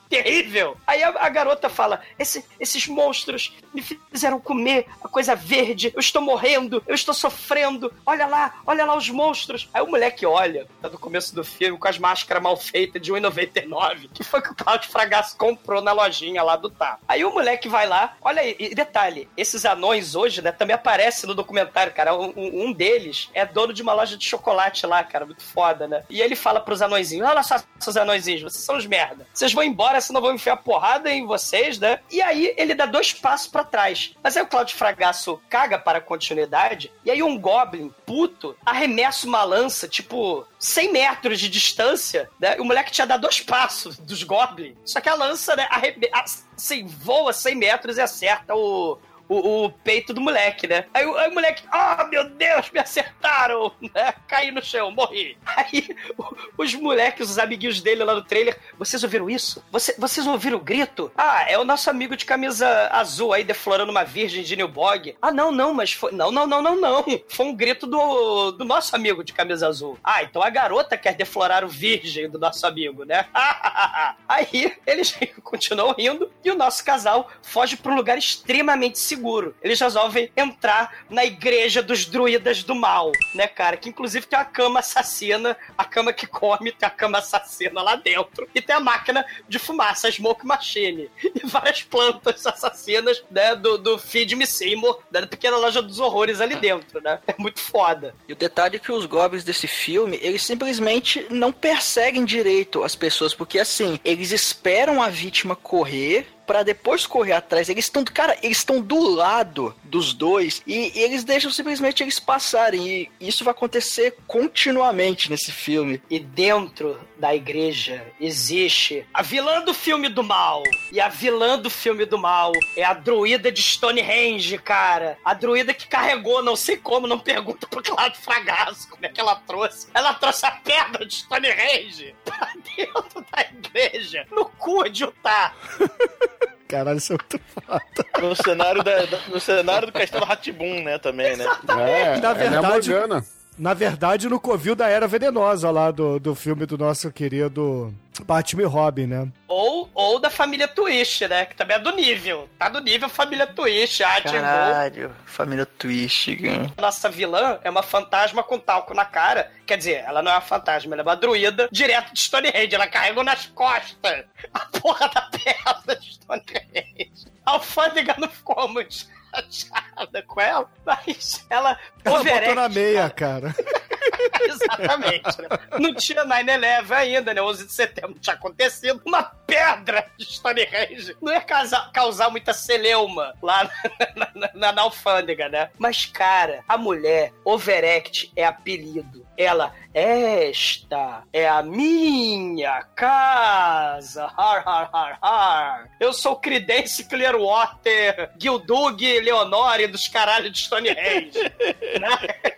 terrível, aí a, a garota fala: "Esse- esses monstros me fizeram comer a coisa verde, eu estou morrendo, eu estou sofrendo, olha lá, olha lá os monstros. Aí o moleque olha, tá no começo do filme, com as máscaras mal feitas de 1,99, que foi que o Claudio Fragasso comprou na lojinha lá do Tá. Aí o moleque vai lá, olha aí, e detalhe, esses anões hoje, né, também aparecem no documentário, cara. Um, um- um deles é dono de uma loja de chocolate lá, cara, muito foda, né? E ele fala pros anõezinhos: olha só, seus anõezinhos, vocês são os merda. Vocês vão embora, senão eu vou enfiar porrada em vocês, né? E aí ele dá dois passos pra trás. Mas aí o Claudio Fragasso caga para a continuidade, e aí um Goblin puto arremessa uma lança, tipo, 100 metros de distância, né? E o moleque tinha dado dois passos dos Goblins. Só que a lança, né, arreme... assim, voa 100 metros e acerta o, o, o peito do moleque, né? Aí, aí o moleque, ah, meu Deus, me acertaram! Né? Caí no chão, morri. Aí o- os moleques, os amiguinhos dele lá no trailer, vocês ouviram isso? Você- vocês ouviram o grito? Ah, é o nosso amigo de camisa azul aí deflorando uma virgem de Newbog. Ah, não, não, mas foi. Não, não, não, não, não. Foi um grito do, do nosso amigo de camisa azul. Ah, então a garota quer deflorar o virgem do nosso amigo, né? Aí eles continuam rindo e o nosso casal foge para um lugar extremamente seguro. Eles resolvem entrar na igreja dos druidas do mal, né, cara? Que inclusive tem uma cama assassina, a cama que come, tem a cama assassina lá dentro. E tem a máquina de fumaça, a smoke machine. E várias plantas assassinas, né, do, do Feed Me Seymour, da pequena loja dos horrores ali dentro, né? É muito foda. E o detalhe é que os goblins desse filme, eles simplesmente não perseguem direito as pessoas, porque assim, eles esperam a vítima correr pra depois correr atrás. Eles estão, cara, eles estão do lado dos dois e, e eles deixam simplesmente eles passarem. E isso vai acontecer continuamente nesse filme. E dentro da igreja existe a vilã do filme do mal. E a vilã do filme do mal é a druida de Stonehenge, cara. A druida que carregou, não sei como, não pergunta pro Claudio Fragasso como é que ela trouxe. Ela trouxe a pedra de Stonehenge pra dentro da igreja, no cu de Utah. Caralho, isso é muito foda. No cenário, da, no cenário do Castelo Ratibum, né, também, né? É, Na é verdade- Morgana. Na verdade, no Covil da Era Venenosa lá do, do filme do nosso querido Batman e Robin, né? Ou, ou da família Twist, né? Que também é do nível. Tá do nível família Twist. A Timbu. Caralho, família Twist, cara. Nossa vilã é uma fantasma com talco na cara. Quer dizer, ela não é uma fantasma, ela é uma druida direto de Stonehenge. Ela carregou nas costas a porra da pedra de Stonehenge. A alfândega não ficou muito chateada com ela, mas ela... Ela overacts, botou na meia, cara. Exatamente. né? Não tinha 9-11 ainda, né? 11 de setembro tinha acontecido. Uma pedra de Stonehenge não ia causar, causar muita celeuma lá na, na, na, na alfândega, né? Mas, cara, a mulher, Overact, é apelido. Ela, esta é a minha casa. Har, har, har, har. Eu sou Credence Clearwater, Gildug Leonore dos caralhos de Stonehenge. né?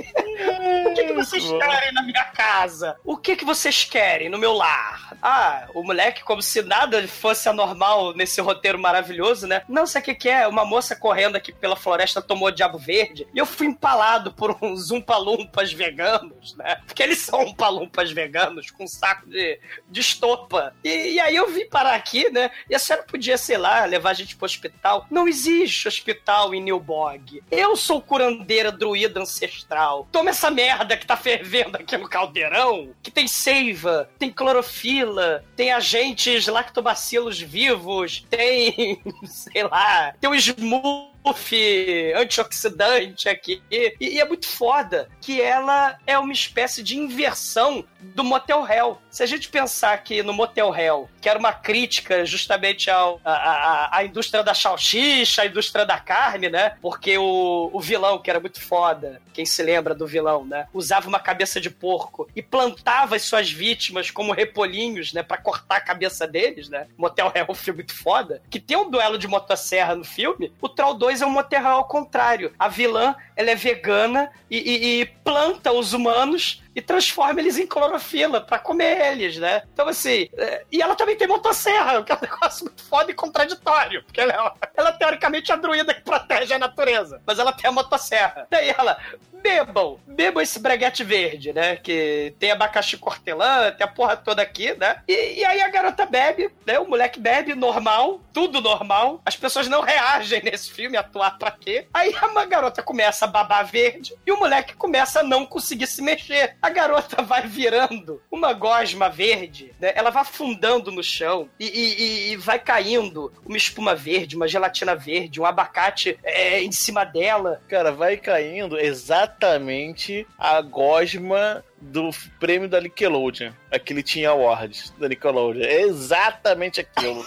O que, que vocês querem na minha casa? O que, que vocês querem no meu lar? Ah, o moleque, como se nada fosse anormal nesse roteiro maravilhoso, né? Não, sabe o que, que é? Uma moça correndo aqui pela floresta tomou diabo verde e eu fui empalado por uns umpalumpas veganos, né? Porque eles são umpalumpas veganos com um saco de, de estopa. E, e aí eu vim parar aqui, né? E a senhora podia, sei lá, levar a gente pro hospital. Não existe hospital em Newbog. Eu sou curandeira druida ancestral. Toma essa merda que tá fervendo aqui no caldeirão, que tem seiva, tem clorofila, tem agentes lactobacilos vivos, tem, sei lá, tem um smooth antioxidante aqui. E, e é muito foda que ela é uma espécie de inversão do Motel Hell. Se a gente pensar que no Motel Hell, que era uma crítica justamente ao, a, a, a indústria da salsicha, a indústria da carne, né? Porque o, o vilão, que era muito foda, quem se lembra do vilão, né? Usava uma cabeça de porco e plantava as suas vítimas como repolinhos, né? Pra cortar a cabeça deles, né? Motel Hell é um filme muito foda. Que tem um duelo de motosserra no filme. O Troll 2 é um Motel Hell ao contrário. A vilã, ela é vegana e, e- e planta os humanos e transforma eles em clorofila pra comer eles, né? Então, assim, é, e ela também tem motosserra, que é um negócio muito foda e contraditório, porque ela, ela teoricamente é a druida que protege a natureza, mas ela tem a motosserra. Daí ela, bebam, bebam esse breguete verde, né? Que tem abacaxi cortelã, tem a porra toda aqui, né? E, e aí a garota bebe, né? O moleque bebe, normal, tudo normal. As pessoas não reagem nesse filme, atuar pra quê? Aí a garota começa a babar verde e o moleque começa a não conseguir se mexer. A garota vai virando uma gosma verde, né? Ela vai afundando no chão e, e- e- vai caindo uma espuma verde, uma gelatina verde, um abacate é, em cima dela. Cara, vai caindo exatamente a gosma do prêmio da Nickelodeon. Aquele tinha awards da Nickelodeon. É exatamente aquilo.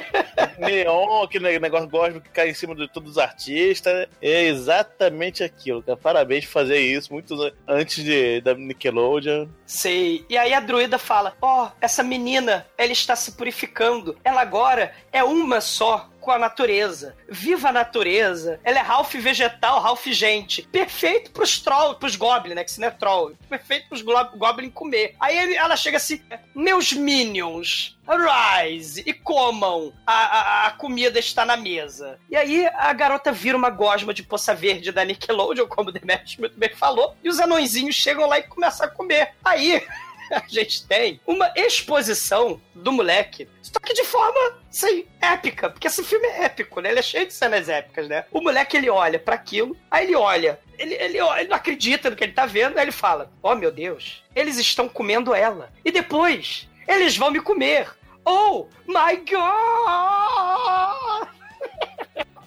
Neon, aquele negócio gosma que cai em cima de todos os artistas. É exatamente aquilo, cara. Parabéns por fazer isso muito antes de, da Nickelodeon. Sei. E aí a druida fala: Ó, essa menina, ela está se purificando. Ela agora é uma só com a natureza. Viva a natureza. Ela é Ralph vegetal, Ralph gente. Perfeito pros trolls, pros goblins, né? Que se não é troll. Perfeito pros goblins comer. Aí ele- ela chega assim: Meus minions, rise e comam. A, a, a comida está na mesa. E aí a garota vira uma gosma de poça verde da Nickelodeon, como o Demetrius muito bem falou, e os anõezinhos chegam lá e começam a comer. Aí a gente tem uma exposição do moleque, só que de forma, assim, épica, porque esse filme é épico, né? Ele é cheio de cenas épicas, né? O moleque, ele olha para aquilo, aí ele olha, ele, ele, ele não acredita no que ele tá vendo, aí ele fala, oh meu Deus, eles estão comendo ela, e depois, eles vão me comer. Oh my God!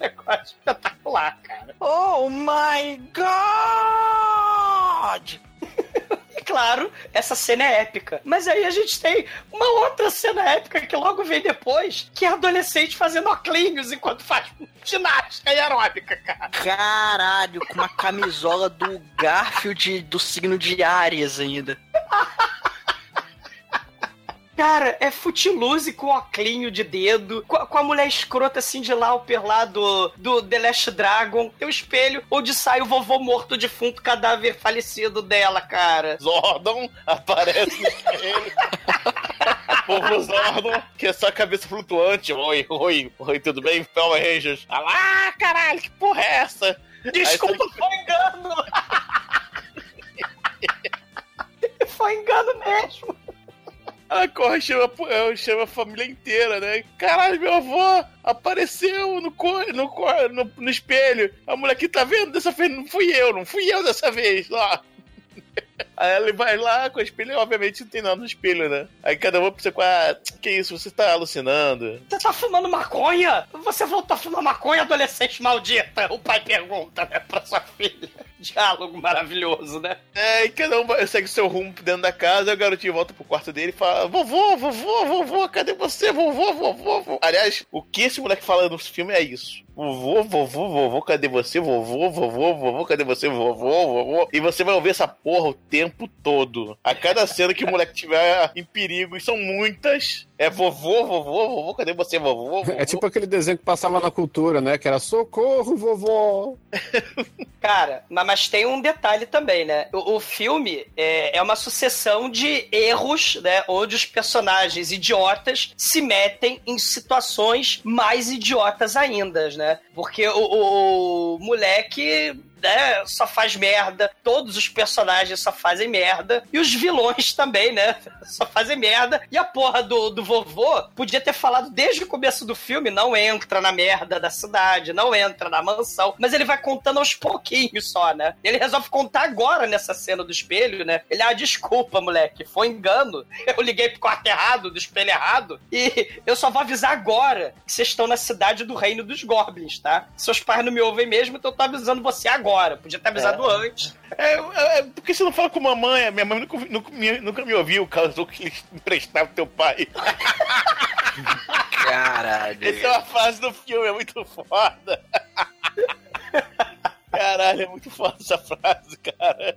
Negócio espetacular, cara. Oh my God! Claro, essa cena é épica. Mas aí a gente tem uma outra cena épica que logo vem depois, que é adolescente fazendo oclinhos enquanto faz ginástica aeróbica, cara. Caralho, com uma camisola do Garfield do signo de Ares ainda. Cara, é footloose com oclinho de dedo, com a, com a mulher escrota assim de Lauper lá do, do The Last Dragon, tem o espelho onde sai o vovô morto defunto, cadáver falecido dela, cara. Zordon aparece no espelho. Povo Zordon, que é só a cabeça flutuante. Oi, oi, oi, tudo bem? Power Rangers. Ah lá, caralho, que porra é essa? Desculpa, foi engano! foi engano mesmo! Ela corre chama, eh, chama a família inteira, né? Caralho, meu avô apareceu no, co- no, co- no, no espelho. A mulher que tá vendo dessa vez não fui eu, não fui eu dessa vez. Lá. Aí ele vai lá com o espelho obviamente não tem nada no espelho, né? Aí cada um pensa com ah, que isso, você tá alucinando. Você tá fumando maconha? Você voltou a fumar maconha, adolescente maldita? O pai pergunta, né, pra sua filha. Diálogo maravilhoso, né? É, e cada um segue seu rumo dentro da casa, aí o garotinho volta pro quarto dele e fala: Vovô, vovô, vovô, cadê você? Vovô, vovô, vovô. Aliás, o que esse moleque fala no filme é isso. Vovô, vovô, vovô, cadê você? Vovô, vovô, vovô, cadê você? Vovô, vovô. E você vai ouvir essa porra o tempo todo. A cada cena que o moleque tiver em perigo, e são muitas, é vovô, vovô, vovô, cadê você? Vovô, vovô. É tipo aquele desenho que passava na cultura, né? Que era socorro, vovó. Cara, ma- mas tem um detalhe também, né? O, o filme é, é uma sucessão de erros, né? Onde os personagens idiotas se metem em situações mais idiotas ainda, né? Porque o, o- o moleque. Né, só faz merda, todos os personagens só fazem merda, e os vilões também, né? Só fazem merda. E a porra do, do vovô podia ter falado desde o começo do filme: não entra na merda da cidade, não entra na mansão, mas ele vai contando aos pouquinhos só, né? Ele resolve contar agora nessa cena do espelho, né? Ele, ah, desculpa, moleque, foi engano. Eu liguei pro quarto errado, do espelho errado, e eu só vou avisar agora que vocês estão na cidade do reino dos goblins, tá? Seus pais não me ouvem mesmo, então eu tô avisando você agora. Podia ter avisado antes. É, é, por que você não fala com mamãe? Minha mãe nunca, nunca, me- nunca me ouviu, caso que ele emprestava pro teu pai. Caralho. Essa é uma frase do filme, é muito foda. Caralho, é muito foda essa frase, cara.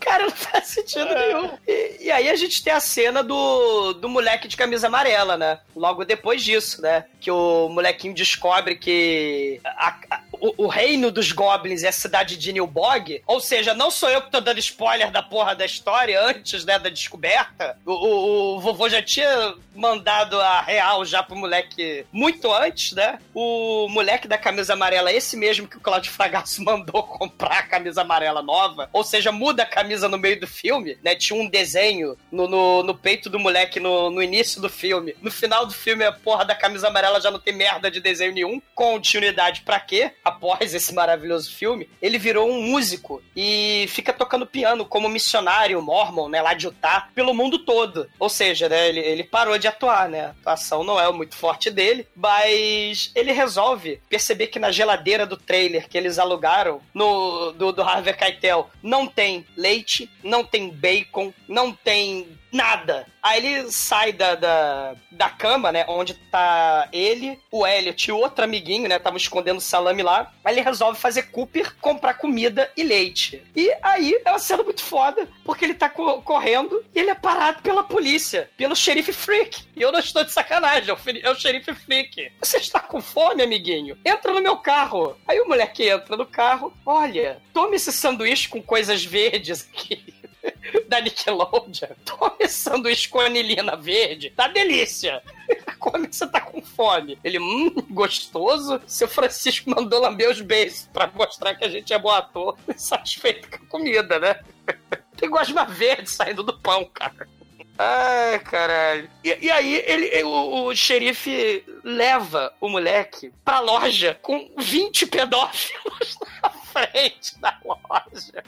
Cara, não faz sentido nenhum. E, e aí a gente tem a cena do, do moleque de camisa amarela, né? Logo depois disso, né? Que o molequinho descobre que a- a- o, o reino dos goblins é a cidade de Nilbog. Ou seja, não sou eu que tô dando spoiler da porra da história antes, né, da descoberta. O, o- o vovô já tinha mandado a real já pro moleque muito antes, né? O moleque da camisa amarela, esse mesmo que o Claudio Fragasso mandou comprar a camisa amarela nova, ou seja, muda a camisa no meio do filme, né? Tinha um desenho no, no, no peito do moleque no, no início do filme. No final do filme, a porra da camisa amarela já não tem merda de desenho nenhum. Continuidade pra quê? Após esse maravilhoso filme, ele virou um músico e fica tocando piano como missionário mormon, né? Lá de Utah, pelo mundo todo. Ou seja, né? Ele, ele parou de atuar, né? A atuação não é muito forte dele, mas ele resolve perceber que na geladeira do trailer que eles alugaram no do, do Harvey Keitel não tem leite, não tem bacon, não tem nada. Aí ele sai da, da, da cama, né? Onde tá ele, o Elliot e o outro amiguinho, né? Estavam escondendo salame lá. Aí ele resolve fazer Cooper comprar comida e leite. E aí é uma cena muito foda, porque ele tá co- correndo e ele é parado pela polícia, pelo xerife Freak. E eu não estou de sacanagem, é o, é o xerife Freak. Você está com fome, amiguinho? Entra no meu carro. Aí o moleque entra no carro. Olha, tome esse sanduíche com coisas verdes aqui da Nickelodeon. Tome sanduíche com anilina verde. Tá delícia. Come que você tá com fome. Ele, hum, gostoso. Seu Francisco mandou lamber os beijos pra mostrar que a gente é bom ator. Satisfeito com a comida, né? Tem gosma verde saindo do pão, cara. Ai, caralho. E, e aí, ele, o, o xerife leva o moleque pra loja com 20 pedófilos na frente da loja.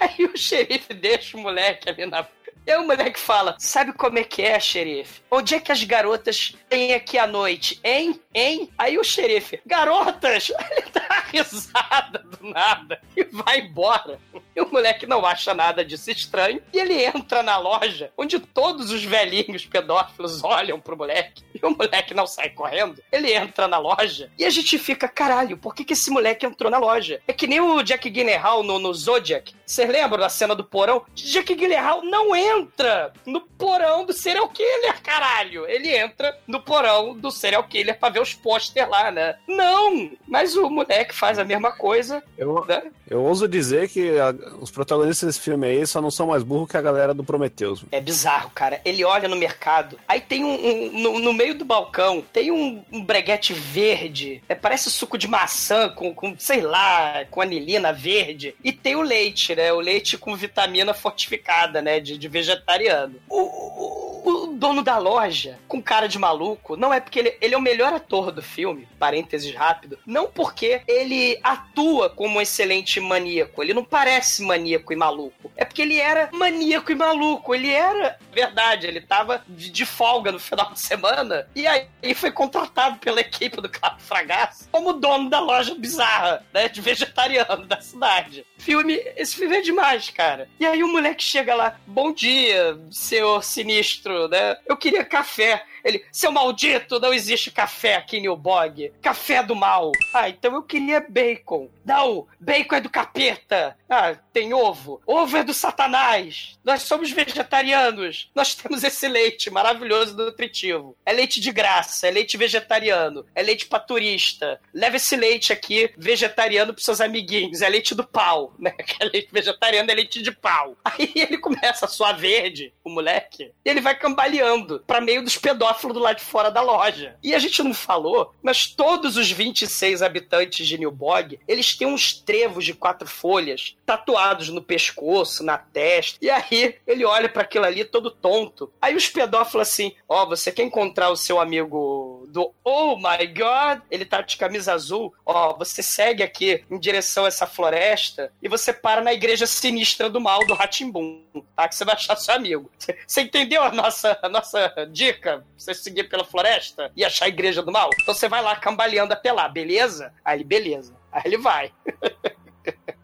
Aí o xerife deixa o moleque ali na. E aí o moleque fala: Sabe como é que é, xerife? Onde é que as garotas têm aqui à noite, hein? Hein? Aí o xerife: Garotas! Ele dá risada do nada e vai embora. E o moleque não acha nada disso estranho. E ele entra na loja onde todos os velhinhos pedófilos olham pro moleque. E o moleque não sai correndo. Ele entra na loja e a gente fica: Caralho, por que, que esse moleque entrou na loja? É que nem o Jack Gyllenhaal no, no Zodiac. Vocês lembram da cena do porão? Jack Gyllenhaal não entra no porão do serial killer, caralho. Ele entra no porão do serial killer pra ver os pôster lá, né? Não! Mas o moleque faz a mesma coisa. Eu, né? Eu ouso dizer que a- os protagonistas desse filme aí só não são mais burros que a galera do Prometheus. É bizarro, cara. Ele olha no mercado, aí tem um. um- no, no meio do balcão, tem um, um breguete verde. É, parece suco de maçã com, com, sei lá, com anilina verde. E tem o leite, né? O leite com vitamina fortificada, né? De, de vegetariano. O, o- o dono da loja, com cara de maluco, não é porque ele, ele é o melhor ator do filme, parênteses rápido, não porque ele atua como um excelente maníaco. Ele não parece maníaco e maluco. É porque ele era maníaco e maluco. Ele era, verdade, ele tava de, de folga no final de semana. E aí foi contratado pela equipe do Claro Fragasso como dono da loja bizarra, né? De vegetariano da cidade. Filme, esse filme é demais, cara. E aí o moleque chega lá, bom dia, senhor sinistro, né? Eu queria café. Ele, seu maldito, não existe café aqui em Newbog. Café do mal. Ah, então eu queria bacon. Não, bacon é do capeta. Ah, tem ovo. Ovo é do satanás. Nós somos vegetarianos. Nós temos esse leite maravilhoso e nutritivo. É leite de graça, é leite vegetariano, é leite pra turista. Leva esse leite aqui, vegetariano, pros seus amiguinhos. É leite do pau, né? Que é leite vegetariano, é leite de pau. Aí ele começa a suar verde, o moleque, e ele vai cambaleando pra meio dos pedófilos do lado de fora da loja. E a gente não falou, mas todos os 26 habitantes de Newbog, eles têm uns trevos de quatro folhas tatuados no pescoço, na testa. E aí ele olha pra aquilo ali todo tonto. Aí os pedófilos assim: Ó, oh, você quer encontrar o seu amigo do Oh my God? Ele tá de camisa azul. Ó, oh, você segue aqui em direção a essa floresta e você para na igreja sinistra do mal do Ratimbum, tá? Que você vai achar seu amigo. Você entendeu a nossa, a nossa dica? Você seguir pela floresta e achar a igreja do mal? Então você vai lá cambaleando até lá, beleza? Aí ele, beleza. Aí ele vai.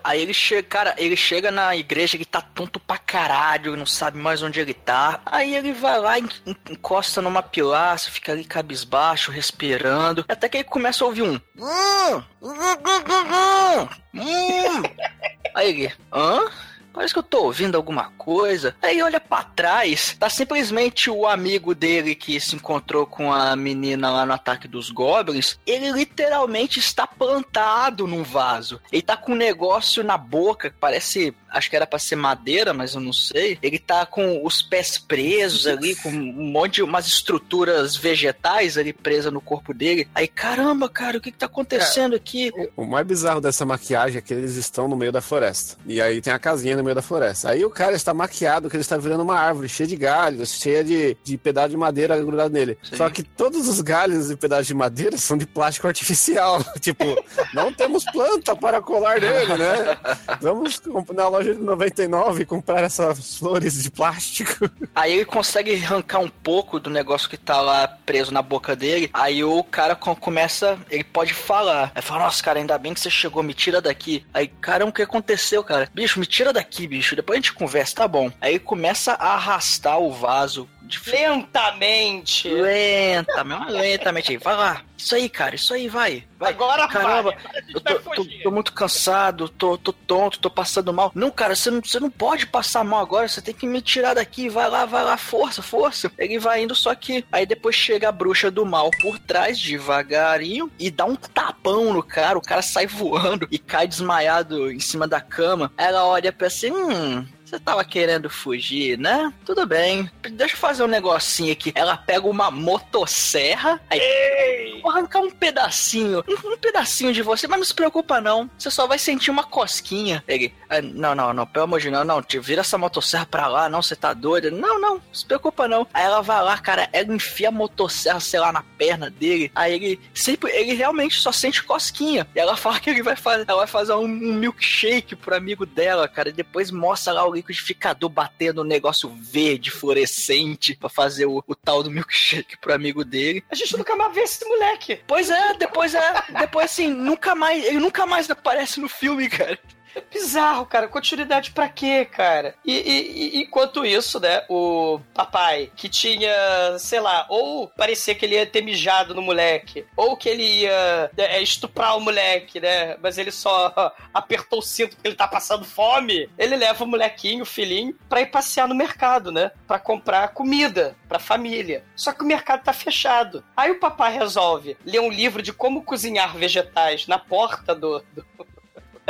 Aí ele chega, cara, ele chega na igreja, ele tá tonto pra caralho, não sabe mais onde ele tá. Aí ele vai lá, en- en- encosta numa pilastra, fica ali cabisbaixo, respirando. Até que ele começa a ouvir um. "Hum, hum, hum, hum, hum." Aí ele, hã? Parece que eu tô ouvindo alguma coisa. Aí olha pra trás, tá simplesmente o amigo dele que se encontrou com a menina lá no ataque dos goblins. Ele literalmente está plantado num vaso. Ele tá com um negócio na boca que parece, acho que era pra ser madeira, mas eu não sei. Ele tá com os pés presos ali, com um monte de umas estruturas vegetais ali presas no corpo dele. Aí, caramba, cara, o que que tá acontecendo aqui? O mais bizarro dessa maquiagem é que eles estão no meio da floresta. E aí tem a casinha no meio da floresta. Aí o cara está maquiado que ele está virando uma árvore cheia de galhos, cheia de, de pedaço de madeira grudado nele. Sim. Só que todos os galhos e pedaços de madeira são de plástico artificial. tipo, não temos planta para colar nele, né? Vamos na loja de 99 comprar essas flores de plástico. Aí ele consegue arrancar um pouco do negócio que tá lá preso na boca dele. Aí o cara co- começa, ele pode falar. Aí fala, nossa, cara, ainda bem que você chegou, me tira daqui. Aí, caramba, o que aconteceu, cara? Bicho, me tira daqui, aqui, bicho, depois a gente conversa, tá bom. Aí começa a arrastar o vaso Lentamente. Lentamente, lentamente. Vai lá. Isso aí, cara, isso aí, vai. vai. Agora Caramba, vai. Eu tô, tô- tô muito cansado, tô, tô tonto, tô passando mal. Não, cara, você não, você não pode passar mal agora, você tem que me tirar daqui. Vai lá, vai lá, força, força. Ele vai indo, só que aí depois chega a bruxa do mal por trás, devagarinho, e dá um tapão no cara. O cara sai voando e cai desmaiado em cima da cama. Ela olha pra assim, hum. Você tava querendo fugir, né? Tudo bem. Deixa eu fazer um negocinho aqui. Ela pega uma motosserra, aí Vou arrancar um pedacinho, um, um pedacinho de você, mas não se preocupa não. Você só vai sentir uma cosquinha. Ele, "Ah, não, não, não, pelo amor de Deus, não, não, te vira essa motosserra pra lá, não, você tá doida. Não, não, não se preocupa não. Aí ela vai lá, cara, ela enfia a motosserra, sei lá, na perna dele. Aí ele sempre, ele realmente só sente cosquinha. E ela fala que ele vai fazer, ela vai fazer um, um milkshake pro amigo dela, cara. E depois mostra lá o liquidificador batendo um negócio verde, fluorescente, pra fazer o, o tal do milkshake pro amigo dele. A gente nunca mais vê esse moleque. Pois é, depois é. Depois assim, nunca mais. Ele nunca mais aparece no filme, cara. É bizarro, cara. Continuidade pra quê, cara? E, e- e- enquanto isso, né, o papai, que tinha, sei lá, ou parecia que ele ia ter mijado no moleque, ou que ele ia é, estuprar o moleque, né? Mas ele só apertou o cinto porque ele tá passando fome. Ele leva o molequinho, o filhinho, pra ir passear no mercado, né? Pra comprar comida pra família. Só que o mercado tá fechado. Aí o papai resolve ler um livro de como cozinhar vegetais na porta do, do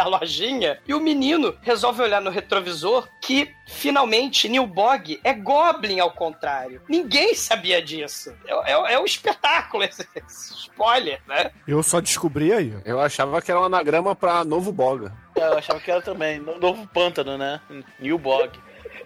da lojinha e o menino resolve olhar no retrovisor que finalmente Neil Bog é Goblin ao contrário. Ninguém sabia disso. É, é- é um espetáculo esse, esse spoiler, né? Eu só descobri aí. Eu achava que era um anagrama pra novo boga. Eu achava que era também. No- Novo pântano, né? New Bog.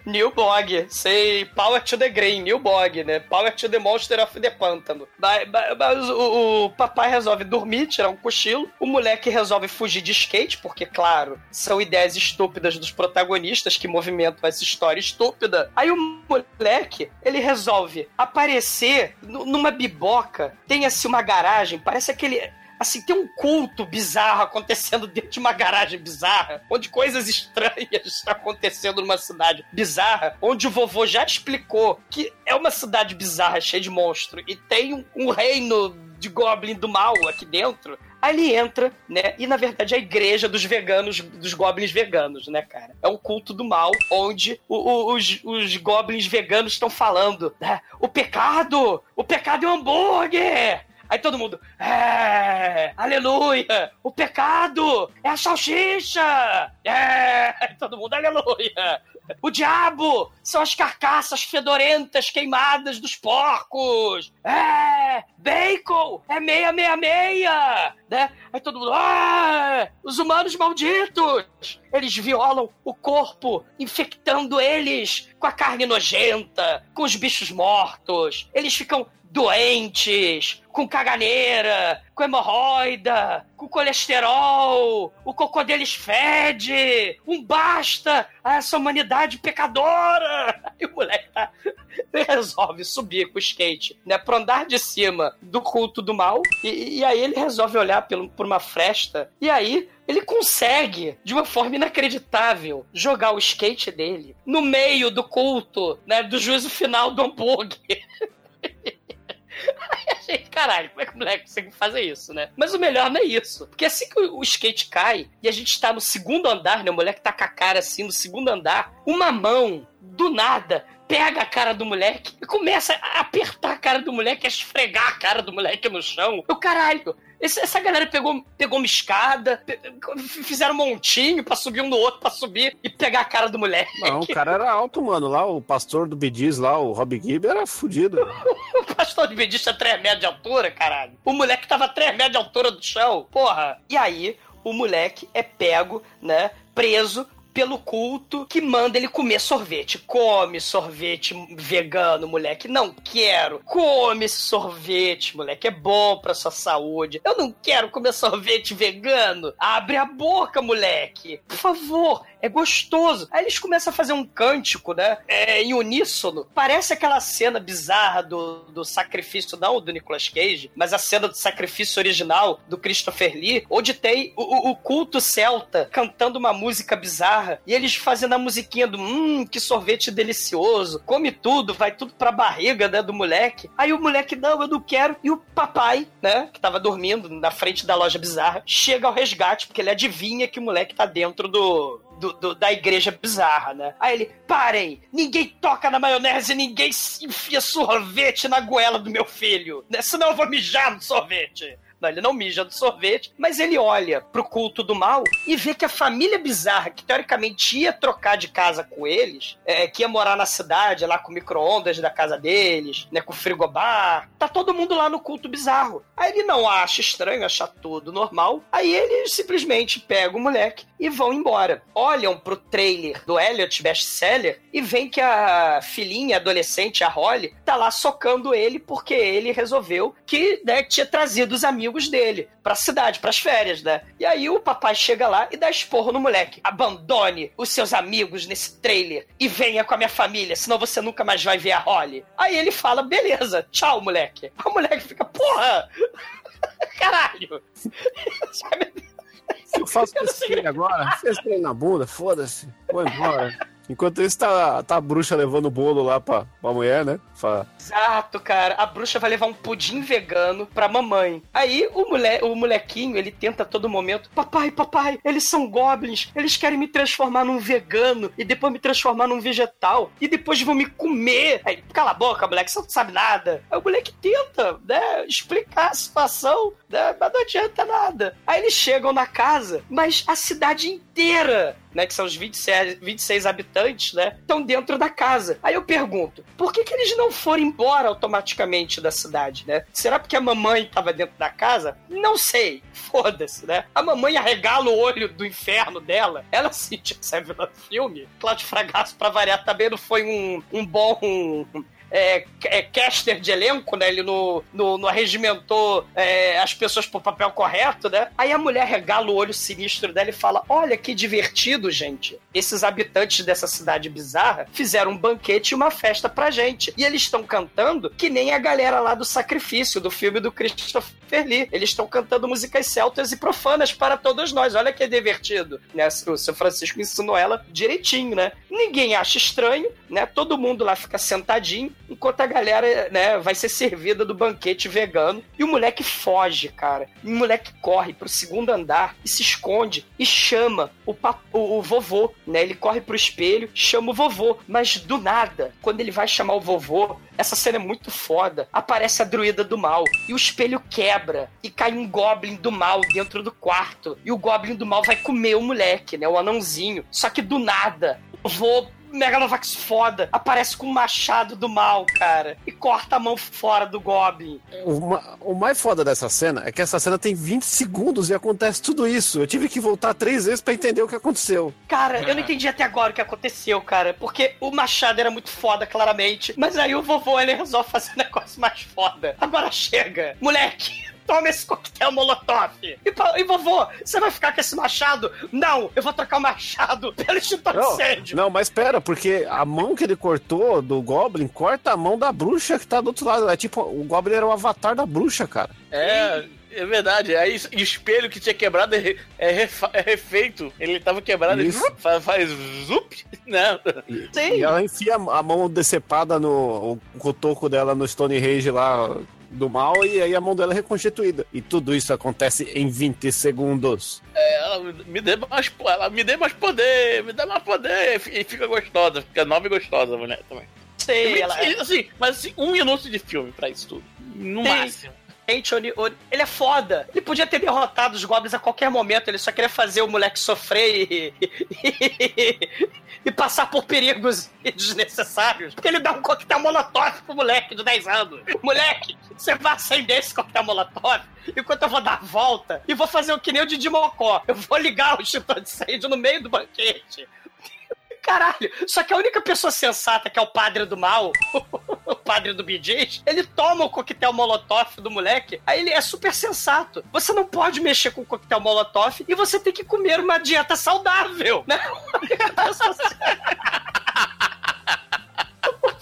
New Bog, sei Power to the Green, New Bog, né? Power to the Monster of the Pântano. Mas, mas- o, o papai resolve dormir, tirar um cochilo. O moleque resolve fugir de skate, porque, claro, são ideias estúpidas dos protagonistas que movimentam essa história estúpida. Aí o moleque, ele resolve aparecer nu- numa biboca, tem assim uma garagem, parece aquele. Assim, tem um culto bizarro acontecendo dentro de uma garagem bizarra, onde coisas estranhas estão acontecendo numa cidade bizarra, onde o vovô já explicou que é uma cidade bizarra, cheia de monstro, e tem um, um reino de goblin do mal aqui dentro. Aí ele entra, né? E na verdade é a igreja dos veganos, dos goblins veganos, né, cara? É um culto do mal, onde o- o- os, os goblins veganos estão falando, né? O pecado! O pecado é um hambúrguer! Aí todo mundo, é, aleluia, o pecado é a salsicha, é, todo mundo, aleluia. O diabo são as carcaças fedorentas queimadas dos porcos, é, bacon é meia meia meia, né? Aí todo mundo, ah, os humanos malditos, eles violam o corpo, infectando eles com a carne nojenta, com os bichos mortos, eles ficam doentes, com caganeira, com hemorroida, com colesterol, o cocô deles fede, um basta a essa humanidade pecadora. E o moleque tá, resolve subir com o skate, né, pro andar de cima do culto do mal, e, e aí ele resolve olhar pelo, por uma fresta, e aí ele consegue, de uma forma inacreditável, jogar o skate dele no meio do culto, né, do juízo final do hambúrguer. Aí a gente, caralho, como é que o moleque consegue fazer isso, né? Mas o melhor não é isso. Porque assim que o skate cai e a gente tá no segundo andar, né? O moleque tá com a cara assim no segundo andar, uma mão, do nada, pega a cara do moleque e começa a apertar a cara do moleque, a esfregar a cara do moleque no chão. Eu, caralho, esse- essa galera pegou, pegou uma escada, pe- fizeram um montinho pra subir um no outro, pra subir e pegar a cara do moleque. Não, o cara era alto, mano. Lá, o pastor do Bidiz, lá, o Rob Gibb, era fudido. O pastor de Bedista é 3 metros de altura, caralho. O moleque tava 3 metros de altura do chão. Porra. E aí, o moleque é pego, né? Preso pelo culto que manda ele comer sorvete. Come sorvete vegano, moleque. Não quero. Come esse sorvete, moleque. É bom pra sua saúde. Eu não quero comer sorvete vegano. Abre a boca, moleque. Por favor. É gostoso. Aí eles começam a fazer um cântico, né? É, em uníssono. Parece aquela cena bizarra do, do sacrifício, não do Nicolas Cage, mas a cena do sacrifício original do Christopher Lee, onde tem o, o, culto celta cantando uma música bizarra e eles fazendo a musiquinha do hum, que sorvete delicioso, come tudo, vai tudo pra barriga, né, do moleque. Aí o moleque, não, eu não quero. E o papai, né, que tava dormindo na frente da loja bizarra, chega ao resgate, porque ele adivinha que o moleque tá dentro do, do, do, da igreja bizarra, né? Aí ele, parem! Ninguém toca na maionese, ninguém enfia sorvete na goela do meu filho, né? Senão eu vou mijar no sorvete. Não, ele não mija do sorvete, mas ele olha pro culto do mal e vê que a família bizarra, que teoricamente ia trocar de casa com eles, é, que ia morar na cidade, lá com micro-ondas da casa deles, né, com frigobar, tá todo mundo lá no culto bizarro. Aí ele não acha estranho, acha tudo normal. Aí ele simplesmente pega o moleque e vão embora. Olham pro trailer do Elliot best-seller e veem que a filhinha adolescente, a Holly, tá lá socando ele porque ele resolveu que né, tinha trazido os amigos dele pra cidade, pras férias, né? E aí o papai chega lá e dá esporro no moleque. Abandone os seus amigos nesse trailer e venha com a minha família, senão você nunca mais vai ver a Holly. Aí ele fala, beleza, tchau, moleque. O moleque fica, porra! Caralho! Eu faço esse agora, trem na bunda, foda-se, vou embora. Enquanto isso, tá, tá a bruxa levando o bolo lá pra, pra mulher, né? Fala, Exato, cara. A bruxa vai levar um pudim vegano pra mamãe. Aí o, mole o molequinho, ele tenta a todo momento: Papai, papai, eles são goblins. Eles querem me transformar num vegano e depois me transformar num vegetal e depois vão me comer. Aí, cala a boca, moleque, você não sabe nada. Aí o moleque tenta, né, explicar a situação, mas não adianta nada. Aí eles chegam na casa, mas a cidade inteira né, que são os 26, 26 habitantes, né, estão dentro da casa. Aí eu pergunto, por que, que eles não foram embora automaticamente da cidade, né? Será porque a mamãe estava dentro da casa? Não sei. Foda-se, né? A mamãe arregala o olho do inferno dela. Ela sentia que saiu no filme. Cláudio Fragasso, pra variar, também não foi um, um bom é, é, caster de elenco, né? Ele não, não, não arregimentou é, as pessoas pro papel correto, né? Aí a mulher regala o olho sinistro dela e fala: Olha que divertido, gente. Esses habitantes dessa cidade bizarra fizeram um banquete e uma festa pra gente. E eles estão cantando que nem a galera lá do sacrifício, do filme do Christopher Lee. Eles estão cantando músicas celtas e profanas para todos nós. Olha que divertido. Né? O seu Francisco ensinou ela direitinho, né? Ninguém acha estranho, né? Todo mundo lá fica sentadinho enquanto a galera, né, vai ser servida do banquete vegano. E o moleque foge, cara. E o moleque corre pro segundo andar e se esconde e chama o, o, o vovô, né? Ele corre pro espelho, chama o vovô. Mas do nada, quando ele vai chamar o vovô, essa cena é muito foda. Aparece a druida do mal e o espelho quebra e cai um goblin do mal dentro do quarto. E o goblin do mal vai comer o moleque, né? O anãozinho. Só que do nada, o vovô Megalovax foda aparece com o machado do mal, cara, e corta a mão fora do Goblin. O, ma- o mais foda dessa cena é que essa cena tem 20 segundos e acontece tudo isso. Eu tive que voltar três vezes pra entender o que aconteceu. Cara, eu não entendi até agora o que aconteceu, cara, porque o machado era muito foda, claramente, mas aí o vovô ele resolve fazer um negócio mais foda. Agora chega, moleque. Toma esse coquetel molotov. E, e vovô, você vai ficar com esse machado? Não, eu vou trocar o machado pelo extintor de Não, incêndio. não, mas pera, porque a mão que ele cortou do Goblin corta a mão da bruxa que tá do outro lado. É tipo, o Goblin era o avatar da bruxa, cara. É, é verdade. Aí o espelho que tinha quebrado é, re- é refa- é refeito. Ele tava quebrado, ele faz, faz zup. Não. Sim. E ela enfia a mão decepada no o cotoco dela no Stonehenge lá do mal e aí a mão dela é reconstituída. E tudo isso acontece em 20 segundos. É, ela me dê mais, ela me dê mais poder, me dá mais poder. E fica gostosa, fica nova e gostosa a mulher também. Sei, ela é. assim, mas assim, um minuto de filme pra isso tudo. No Tem. máximo. Ele é foda. Ele podia ter derrotado os goblins a qualquer momento. Ele só queria fazer o moleque sofrer e, e, e passar por perigos desnecessários. Porque ele dá um coquetel molotov pro moleque de 10 anos. Moleque, você vai acender esse coquetel molotov enquanto eu vou dar a volta e vou fazer o que nem o Didi Mocó. Eu vou ligar o extintor de incêndio no meio do banquete. Caralho, só que a única pessoa sensata, que é o padre do mal, o padre do BJ, ele toma o coquetel molotov do moleque, aí ele é super sensato. Você não pode mexer com o coquetel molotov e você tem que comer uma dieta saudável, né?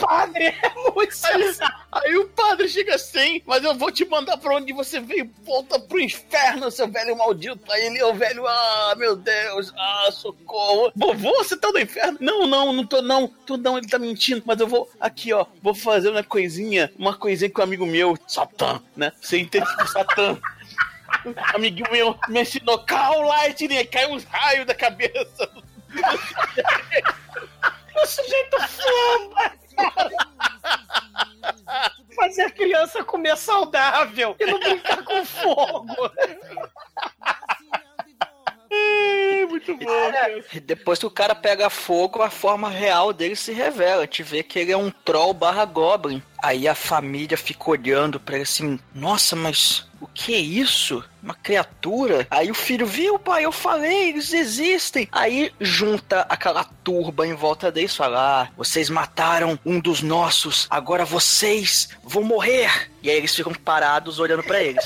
O padre é muito sensato. Aí o padre chega assim, mas eu vou te mandar pra onde você veio, volta pro inferno, seu velho maldito. Aí ele, ô velho, ah, meu Deus, ah, socorro. Vovô, você tá no inferno? Não, não, não tô não, tô não, ele tá mentindo, mas eu vou, aqui ó, vou fazer uma coisinha, uma coisinha com um amigo meu, Satã, né? Você entende que Satã... Amiguinho meu me ensinou Call Lightning, aí cai uns raios da cabeça. O sujeito flamba. Fazer a criança comer saudável e não brincar com fogo. É, muito bom. cara. E Depois que o cara pega fogo, a forma real dele se revela. A gente vê que ele é um troll barra goblin. Aí a família fica olhando pra ele assim, nossa, mas o que é isso? Uma criatura? Aí o filho, viu, pai, eu falei, eles existem. Aí junta aquela turba em volta deles e fala: Ah, vocês mataram um dos nossos, agora vocês vão morrer. E aí eles ficam parados olhando pra eles.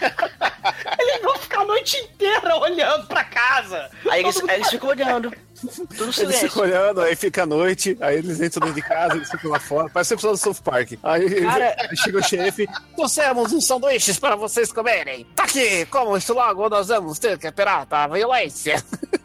Eles vão ficar a noite inteira olhando pra casa. Aí eles, aí eles ficam olhando. Tudo Eles ficam olhando, aí fica a noite, aí eles entram dentro de casa, eles ficam lá fora. Parece o episódio do South Park. Aí, Cara- chega o xerife, trouxemos uns sanduíches para vocês comerem. Tá aqui, como isso logo nós vamos ter que esperar a violência.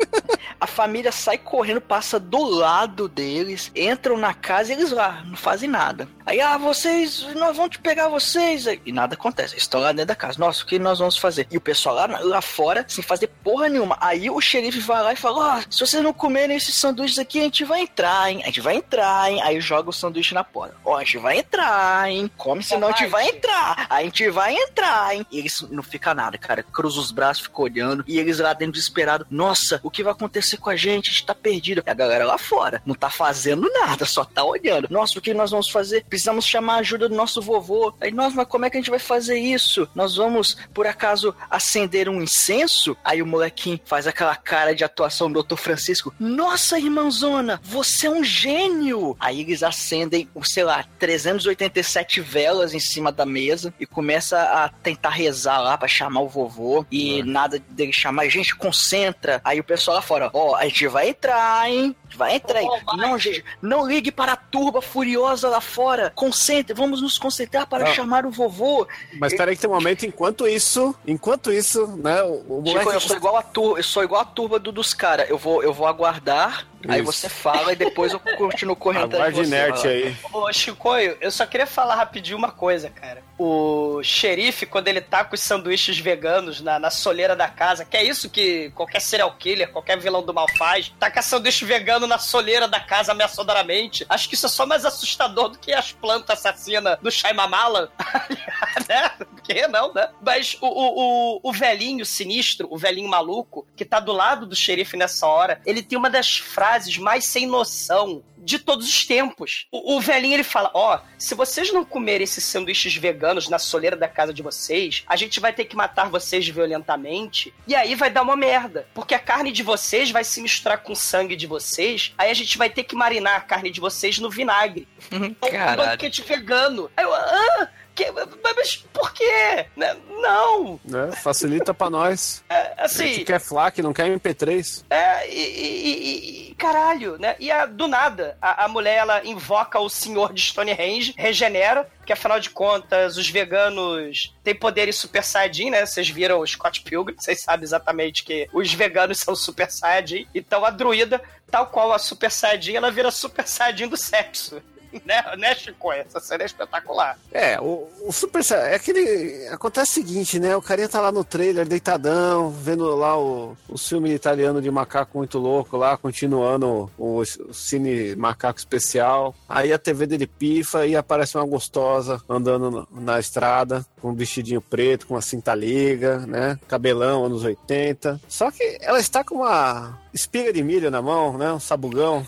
A família sai correndo, passa do lado deles, entram na casa e eles lá, não fazem nada. Aí, ah, vocês, nós vamos te pegar vocês. E nada acontece, eles estão lá dentro da casa. Nossa, o que nós vamos fazer? E o pessoal lá, lá fora, sem fazer porra nenhuma. Aí o xerife vai lá e fala: Ó, se vocês não comerem esses sanduíches aqui, a gente vai entrar, hein? A gente vai entrar, hein? Aí joga o sanduíche na porta. Ó, a gente vai entrar, hein? Come, senão a gente vai entrar. A gente vai entrar, hein? E eles não fica nada, cara. Cruza os braços, fica olhando. E eles lá dentro desesperados. Nossa, o que vai acontecer com a gente? A gente tá perdido. E a galera lá fora não tá fazendo nada, só tá olhando. Nossa, o que nós vamos fazer? Precisamos chamar a ajuda do nosso vovô. Aí, nós, mas como é que a gente vai fazer isso? Nós vamos, por acaso, acender um incenso? Aí o molequinho faz aquela cara de atuação do Dr. Francisco. Nossa, irmãzona, você é um gênio! Aí eles acendem, sei lá, 387 velas em cima da mesa e começa a tentar rezar lá pra chamar o vovô. E nada dele chamar, gente, concentra. Aí o pessoal lá fora, ó, a gente vai entrar, hein? Vai entrar aí. Não, gente, não ligue para a turba furiosa lá fora. Concentre, vamos nos concentrar para Não. chamar o vovô. Mas peraí que tem um momento, enquanto isso, enquanto isso, né, o, o Chico, moleque... eu sou igual a turba, eu sou igual a turba do- dos caras. Eu vou, eu vou aguardar, aí Isso. você fala e depois eu continuo correndo atrás de Aguarde você. inerte aí. Ô, Chicoio, eu só queria falar rapidinho uma coisa, cara. O xerife, quando ele tá com os sanduíches veganos na, na soleira da casa, que é isso que qualquer serial killer, qualquer vilão do mal faz, taca sanduíche vegano na soleira da casa ameaçadoramente. Acho que isso é só mais assustador do que as plantas assassinas do Shyamala. né? Por que não, né? Mas o, o, o, o velhinho sinistro, o velhinho maluco, que tá do lado do xerife nessa hora, ele tem uma das frases mais sem noção de todos os tempos. O, o velhinho ele fala: Ó, se vocês não comerem esses sanduíches veganos na soleira da casa de vocês, a gente vai ter que matar vocês violentamente. E aí vai dar uma merda. Porque a carne de vocês vai se misturar com o sangue de vocês. Aí a gente vai ter que marinar a carne de vocês no vinagre. Um Caralho. banquete vegano. Aí eu, ah, que, mas por quê? Né? Não. Né, facilita pra nós. É, A assim, gente quer FLAC, não quer MP3. é, e, e- e- e- caralho, né? E a- do nada, a, a mulher ela invoca o senhor de Stonehenge, regenera, porque afinal de contas, os veganos têm poderes super saiyajin, né? Vocês viram o Scott Pilgrim, vocês sabem exatamente que os veganos são super saiyajin. Então a druida, tal qual a super saiyajin, ela vira super saiyajin do sexo. Né, né, Chico? Essa cena é espetacular. É, o, o Super É aquele. Acontece o seguinte, né? O carinha tá lá no trailer, deitadão, vendo lá o, o filme italiano de macaco muito louco lá, continuando o, o cine macaco especial. Aí a TV dele pifa e aparece uma gostosa andando na, na estrada, com um vestidinho preto, com uma cinta liga, né? Cabelão, anos 80. Só que ela está com uma espiga de milho na mão, né? Um sabugão.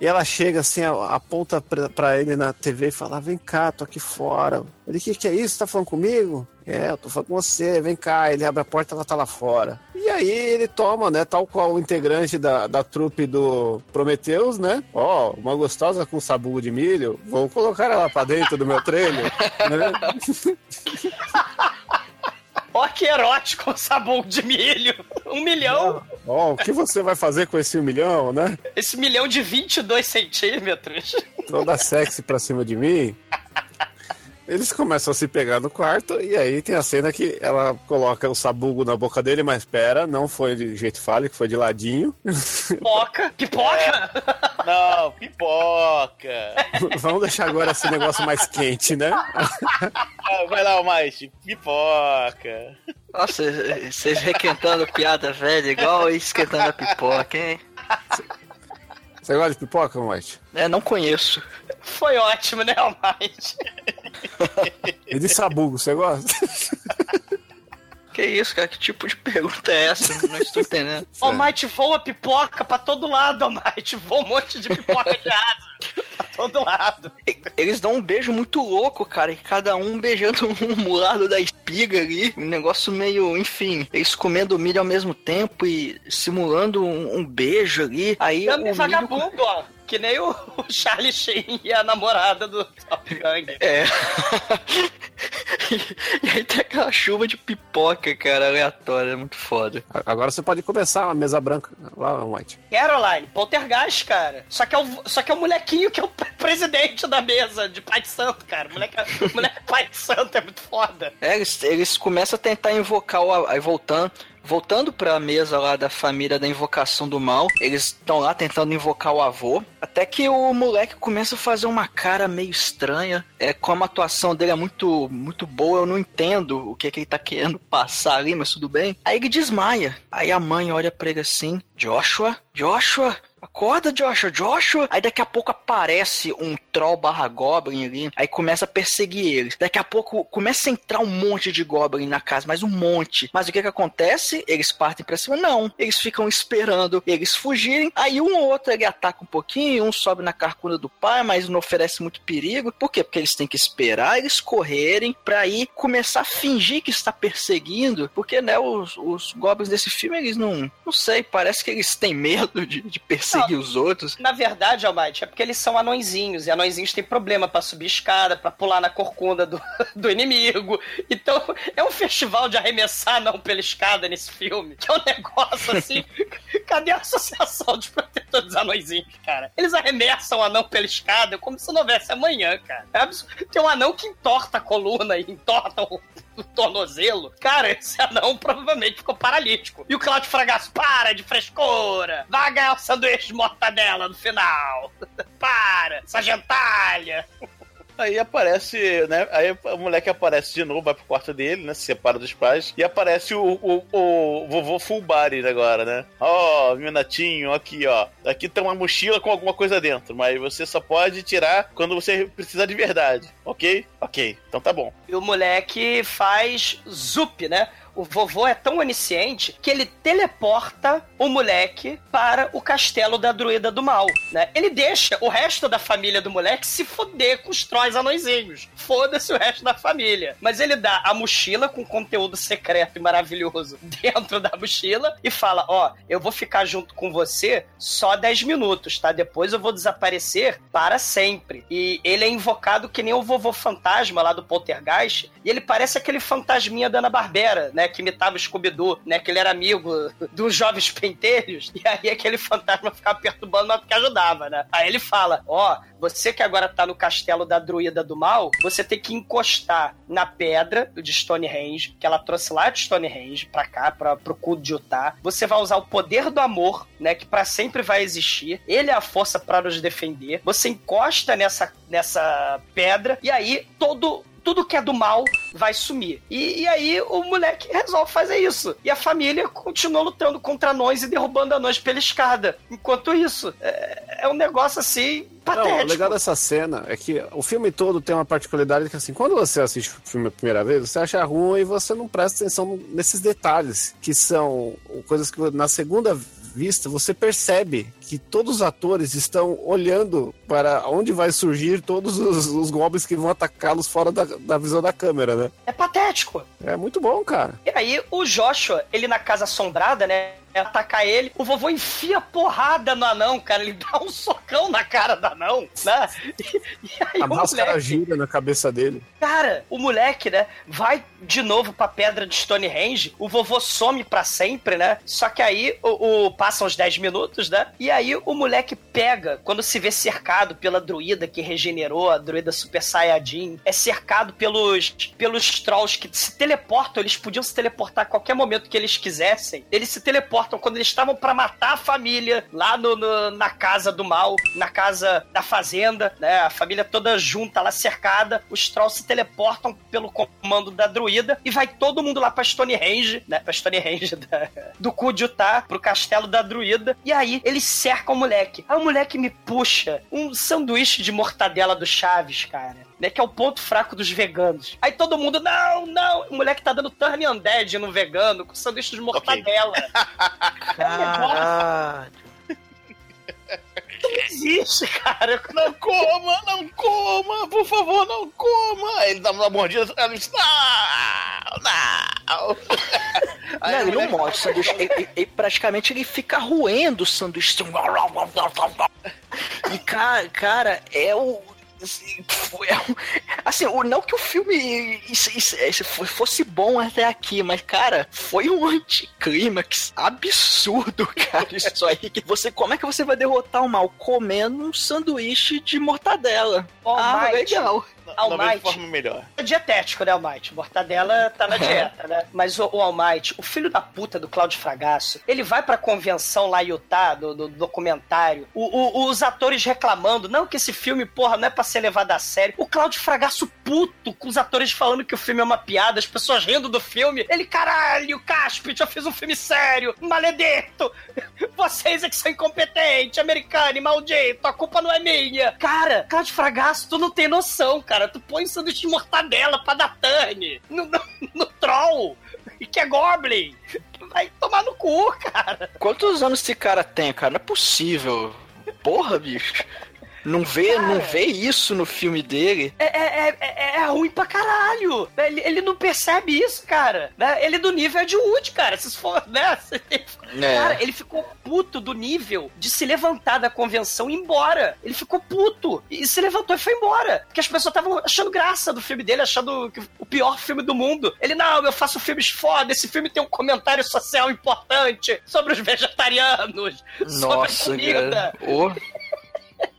E ela chega assim, aponta pra, pra ele na TV e fala: Vem cá, tô aqui fora. Ele: O que, que é isso? Tá falando comigo? É, eu tô falando com você, vem cá. Ele abre a porta ela tá lá fora. E aí ele toma, né, tal qual o integrante da, da trupe do Prometheus, né? Ó, uma gostosa com sabugo de milho, vou colocar ela pra dentro do meu trailer, né? Ó, que erótico, sabão de milho. Um milhão. Ó, o que você vai fazer com esse um milhão, né? Esse milhão de 22 centímetros. Toda sexy pra cima de mim. Eles começam a se pegar no quarto e aí tem a cena que ela coloca o sabugo na boca dele, mas espera, não foi de jeito fálico, foi de ladinho. Pipoca, pipoca. Não, pipoca. Vamos deixar agora esse negócio mais quente, né? Vai lá, Mike. Pipoca. Nossa, vocês requentando piada velha, igual esquentando a pipoca, hein? Você gosta de pipoca, White? É, não conheço. Foi ótimo, né, Almighty? E de sabugo, você gosta? Que isso, cara? Que tipo de pergunta é essa? Não estou entendendo. Almighty voa pipoca pra todo lado, Almighty. Voa um monte de pipoca de asa. Pra todo lado. Eles dão um beijo muito louco, cara, e cada um beijando um lado da espiga ali. Um negócio meio, enfim, eles comendo milho ao mesmo tempo e simulando um, um beijo ali. Aí o Também milho... vagabundo, ó. Que nem o, o Charlie Sheen e a namorada do Top Gang. É. e aí tem aquela chuva de pipoca, cara, aleatória, é muito foda. Agora você pode começar a mesa branca lá, White. Caroline, poltergeist, cara. Só que é o, só que é o molequinho que é o pre- presidente da mesa de Pai de Santo, cara. Moleque, moleque Pai de Santo é muito foda. É, eles, eles começam a tentar invocar o. Aí voltando. Voltando pra mesa lá da família da invocação do mal, eles estão lá tentando invocar o avô. Até que o moleque começa a fazer uma cara meio estranha. É, como a atuação dele é muito, muito boa, eu não entendo o que, que ele tá querendo passar ali, mas tudo bem. Aí ele desmaia. Aí a mãe olha pra ele assim: Joshua, Joshua, Acorda, Joshua, Joshua. Aí daqui a pouco aparece um troll barra goblin ali. Aí começa a perseguir eles. Daqui a pouco começa a entrar um monte de goblin na casa, mas um monte. Mas o que que acontece? Eles partem pra cima? Não. Eles ficam esperando eles fugirem. Aí um ou outro ele ataca um pouquinho, um sobe na carcunda do pai, mas não oferece muito perigo. Por quê? Porque eles têm que esperar eles correrem pra ir começar a fingir que está perseguindo. Porque, né, os, os goblins desse filme, eles não. Não sei, parece que eles têm medo de, de perseguir os outros. Na verdade, Almighty, é porque eles são anõezinhos. E anõezinhos têm problema pra subir escada, pra pular na corcunda do, do inimigo. Então, é um festival de arremessar anão pela escada nesse filme. Que é um negócio assim. Cadê a associação de protetores dos anõezinhos, cara? Eles arremessam o anão pela escada como se não houvesse amanhã, cara. É absurdo. Tem um anão que entorta a coluna e entorta o, o tornozelo. Cara, esse anão provavelmente ficou paralítico. E o Claudio Fragasso, para de frescura! Vai ganhar o sanduíche de mortadela no final! para! Essa gentalha! Aí aparece, né? Aí o moleque aparece de novo, vai pro quarto dele, né? Se separa dos pais. E aparece o, o, o vovô full body agora, né? Ó, meu netinho, aqui, ó. Aqui tem uma mochila com alguma coisa dentro, mas você só pode tirar quando você precisar de verdade. Ok? Ok. Então tá bom. E o moleque faz zup, né? O vovô é tão onisciente que ele teleporta o moleque para o castelo da druida do mal, né? Ele deixa o resto da família do moleque se foder com os trolls anõezinhos. Foda-se o resto da família. Mas ele dá a mochila com conteúdo secreto e maravilhoso dentro da mochila e fala: Ó, eu vou ficar junto com você só 10 minutos, tá? Depois eu vou desaparecer para sempre. E ele é invocado que nem o vovô fantasma lá do Poltergeist. E ele parece aquele fantasminha da Ana Barbera, né? Que imitava o Scooby-Doo, né? Que ele era amigo dos jovens pentelhos. E aí aquele fantasma ficava perturbando, mas porque ajudava, né? Aí ele fala: Ó, você que agora tá no castelo da druida do mal, você tem que encostar na pedra de Stonehenge, que ela trouxe lá de Stonehenge pra cá, pra, pro cu de Utah. Você vai usar o poder do amor, né? Que pra sempre vai existir. Ele é a força pra nos defender. Você encosta nessa, nessa pedra e aí todo tudo que é do mal vai sumir. E, e, aí o moleque resolve fazer isso. E a família continua lutando contra anões e derrubando anões pela escada. Enquanto isso, é, é um negócio assim. Não, o legal dessa cena é que o filme todo tem uma particularidade que, assim, quando você assiste o filme a primeira vez, você acha ruim e você não presta atenção nesses detalhes, que são coisas que na segunda vista, você percebe que todos os atores estão olhando para onde vai surgir todos os, os goblins que vão atacá-los fora da, da visão da câmera, né? É patético. É muito bom, cara. E aí, o Joshua, ele na casa assombrada, né? Atacar ele, o vovô enfia porrada no anão, cara. Ele dá um socão na cara do anão, né? E, e aí A o máscara moleque, gira na cabeça dele. cara, o moleque, né, vai de novo pra pedra de Stonehenge, o vovô some pra sempre, né? Só que aí o, o- passam uns 10 minutos, né? E aí o moleque pega, quando se vê cercado pela druida que regenerou, a druida Super Saiyajin, é cercado pelos, pelos trolls que se teleportam, eles podiam se teleportar a qualquer momento que eles quisessem. Eles se teleportam quando eles estavam pra matar a família lá no, no- na casa do mal, na casa da fazenda, né? A família toda junta lá cercada, os trolls se teleportam pelo comando da druida e vai todo mundo lá pra Stonehenge, né? Pra Stonehenge da, do cu de Utah, pro castelo da druida. E aí eles cercam o moleque. Aí o moleque me puxa um sanduíche de mortadela do Chaves, cara. Né, que é o ponto fraco dos veganos. Aí todo mundo, não, não, o moleque tá dando turn undead no vegano com sanduíche de mortadela. Caralho. Não existe, cara. Não coma, não coma, por favor, não coma. Aí Ele dá uma mordida, ela diz, não, não. Aí não, ele não o sanduíche. Ele, ele- ele praticamente ele fica roendo o sanduíche. E, cara, cara é o. Assim, é assim, não que o filme isso- isso- isso fosse bom até aqui, mas, cara, foi um anticlímax absurdo, cara, isso aí. Que você, como é que você vai derrotar o mal? Comendo um sanduíche de mortadela. ah, Almighty. legal. Não vejo Almighty. forma melhor. É dietético, né, Almighty? Mortadela tá na dieta, né? Mas o, o Almighty, o filho da puta do Cláudio Fragasso, ele vai pra convenção lá em Utah, do, do documentário, o- o- os atores reclamando, não que esse filme, porra, não é pra ser levado a sério. O Cláudio Fragasso puto, com os atores falando que o filme é uma piada, as pessoas rindo do filme. Ele, caralho, Caspit, eu fiz um filme sério, maledito. Vocês é que são incompetentes, americano e maldito, a culpa não é minha. Cara, Cláudio Fragasso, tu não tem noção, cara. Tu põe sanduíche de mortadela pra dar turn no, no, no troll, e que é Goblin. Vai tomar no cu, cara. Quantos anos esse cara tem, cara? Não é possível. Porra, bicho. Não vê, não vê isso no filme dele. É, é, é, é ruim pra caralho. Ele, ele não percebe isso, cara. Né? Ele é do nível Ed Wood, cara. Se for, né? Se- Cara, ele ficou puto do nível de se levantar da convenção e ir embora. Ele ficou puto. E se levantou e foi embora. Porque as pessoas estavam achando graça do filme dele, achando que o pior filme do mundo. Ele, não, eu faço filmes foda. Esse filme tem um comentário social importante sobre os vegetarianos, sobre a Nossa, comida. cara. Ô,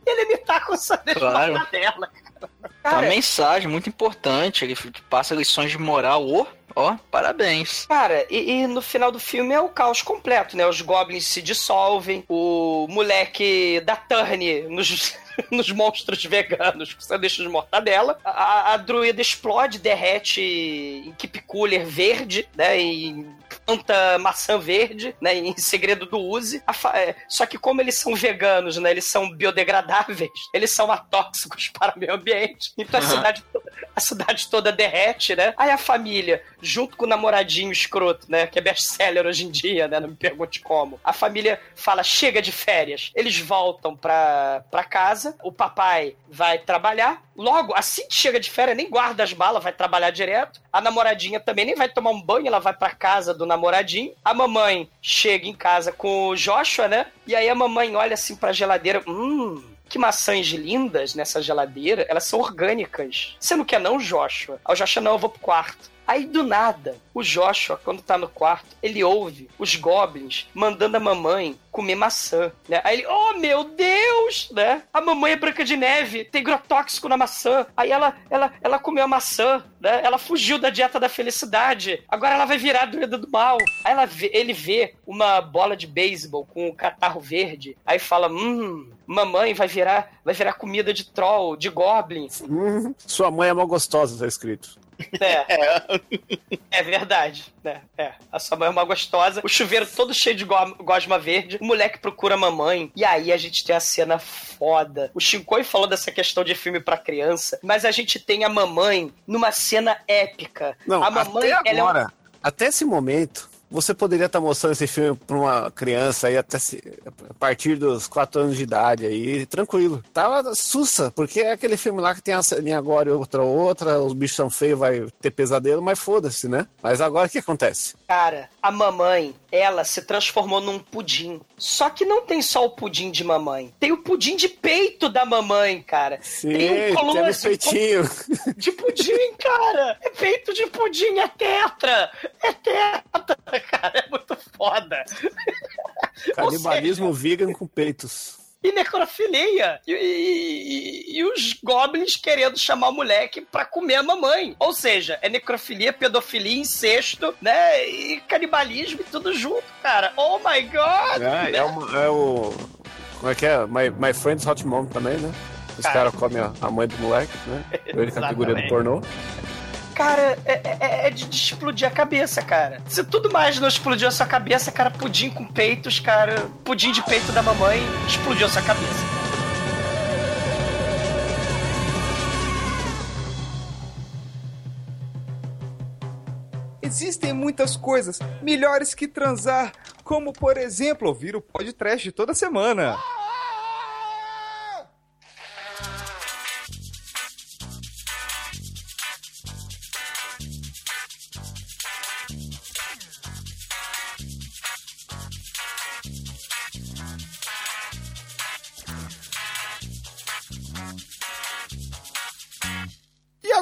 Ele me tá com sanduíche Claro. de mortadela. tá uma mensagem muito importante. Ele passa lições de moral. Ô, ó, parabéns. Cara, e, e no final do filme é o caos completo, né? Os goblins se dissolvem, o moleque dá turn nos, nos monstros veganos com sanduíche de mortadela, a, a, a druida explode, derrete em keep cooler verde, né? Em planta maçã verde, né? Em segredo do. A fa- é, Só que como eles são veganos, né? Eles são biodegradáveis, eles são atóxicos para o meio ambiente. Então a Aham. cidade a cidade toda derrete, né? Aí a família, junto com o namoradinho escroto, né? Que é best-seller hoje em dia, né? Não me pergunte como. A família fala, chega de férias. Eles voltam pra, pra casa, o papai vai trabalhar. Logo, assim que chega de férias, nem guarda as malas, vai trabalhar direto. A namoradinha também nem vai tomar um banho, ela vai pra casa do namoradinho. A mamãe chega em casa com o Joshua, né? E aí a mamãe olha assim pra geladeira, hum... Que maçãs lindas nessa geladeira, elas são orgânicas. Você não quer não, Joshua? Aí o Joshua, não, eu vou pro quarto. Aí do nada, o Joshua, quando tá no quarto, ele ouve os goblins mandando a mamãe comer maçã, né? Aí ele, oh meu Deus, né? A mamãe é branca de neve, tem grotóxico na maçã. Aí ela, ela, ela comeu a maçã, né? Ela fugiu da dieta da felicidade. Agora ela vai virar a druida do mal. Aí ela vê- ele vê uma bola de beisebol com um catarro verde. Aí fala, hum, mamãe vai virar, vai virar comida de troll, de goblin. Hum, sua mãe é mal gostosa, tá escrito. É. É verdade, né? É. A sua mãe é uma gostosa. O chuveiro todo cheio de go- gosma verde. O moleque procura a mamãe. E aí a gente tem a cena foda. O Shinkoi falou dessa questão de filme pra criança. Mas a gente tem a mamãe numa cena épica. Não, a mamãe, até ela é um- agora, até esse momento, você poderia estar mostrando esse filme pra uma criança aí até se, a partir dos 4 anos de idade aí, tranquilo. Tava sussa, porque é aquele filme lá que tem a ceninha agora e outra outra, os bichos são feios, vai ter pesadelo, mas foda-se, né? Mas agora o que acontece? Cara, a mamãe, ela se transformou num pudim. Só que não tem só o pudim de mamãe. Tem o pudim de peito da mamãe, cara. Sim, tem um close peitinho. de pudim, cara. É peito de pudim, é tetra. É tetra, cara. É muito foda. Canibalismo vegan com peitos. E necrofilia. E, e- e os goblins querendo chamar o moleque pra comer a mamãe. Ou seja, é necrofilia, pedofilia, incesto, né? E canibalismo e tudo junto, cara. Oh my god! É, é, uma- é o. Como é que é? My, My Friend's Hot Mom também, né? Os Cara. caras comem a, a mãe do moleque, né? Ele com a figurinha do pornô. Cara, é, é- é de, de explodir a cabeça, cara. Se tudo mais não explodiu a sua cabeça, cara, pudim com peitos, cara, pudim de peito da mamãe, explodiu a sua cabeça. Existem muitas coisas melhores que transar, como por exemplo ouvir o podcast toda semana.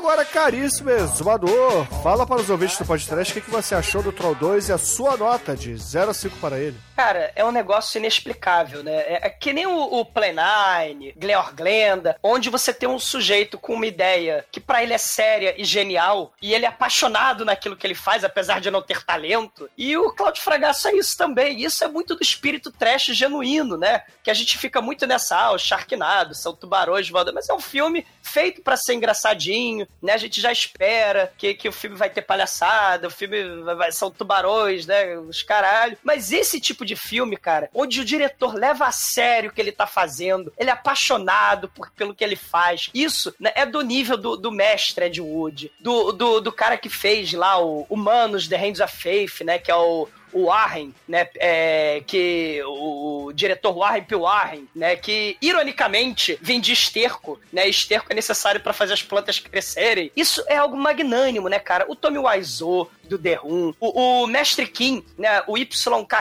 Agora, caríssimo exumador, fala para os ouvintes do podcast o que, que você achou do Troll 2 e a sua nota de 0 a 5 para ele. Cara, é um negócio inexplicável, né? É, é que nem o, o Play Nine, Gleor Glenda, onde você tem um sujeito com uma ideia que pra ele é séria e genial, e ele é apaixonado naquilo que ele faz, apesar de não ter talento. E o Claudio Fragasso é isso também. Isso é muito do espírito trash genuíno, né? Que a gente fica muito nessa, ah, o Sharknado, são tubarões voando, mas é um filme feito pra ser engraçadinho, né? A gente já espera que, que o filme vai ter palhaçada, o filme vai, são tubarões, né? Os caralho. Mas esse tipo de filme, cara, onde o diretor leva a sério o que ele tá fazendo, ele é apaixonado por, pelo que ele faz. Isso né, é do nível do, do mestre Ed Wood, do, do, do cara que fez lá o Humanos, The Hands of Faith, né? Que é o, o Warren, né, é, que o, diretor Warren P. Warren, né, que ironicamente vem de esterco, né, esterco é necessário para fazer as plantas crescerem. Isso é algo magnânimo, né, cara? O Tommy Wiseau do The Room, o, o Mestre Kim, né, o YK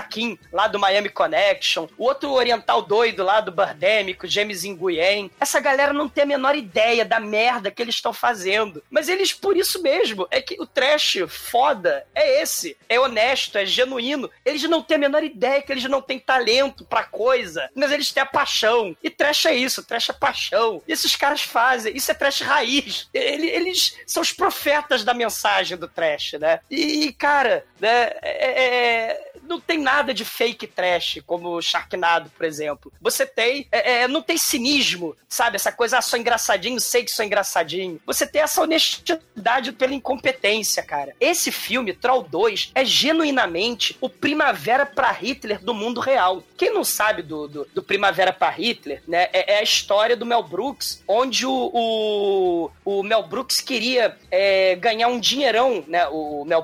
Kim lá do Miami Connection, o outro oriental doido lá do Birdemic, o James Nguyen. Essa galera não tem a menor ideia da merda que eles estão fazendo. Mas eles, por isso mesmo, é que o trash foda é esse. É honesto, é genuíno. Eles não têm a menor ideia que eles não têm talento pra coisa, mas eles têm a paixão. E trash é isso, trash é paixão. E esses caras fazem, isso é trash raiz. Ele- Eles são os profetas da mensagem do trash, né? E, cara, né, é- é- não tem nada de fake trash, como Sharknado, por exemplo. Você tem, é- é, não tem cinismo, sabe? Essa coisa, ah, sou engraçadinho, sei que sou engraçadinho. Você tem essa honestidade pela incompetência, cara. Esse filme, Troll 2, é genuinamente o Primavera pra Hitler do mundo real. Quem não sabe do, do, do Primavera pra Hitler, né? É, é a história do Mel Brooks, onde o, o, o Mel Brooks queria é, ganhar um dinheirão, né? O Mel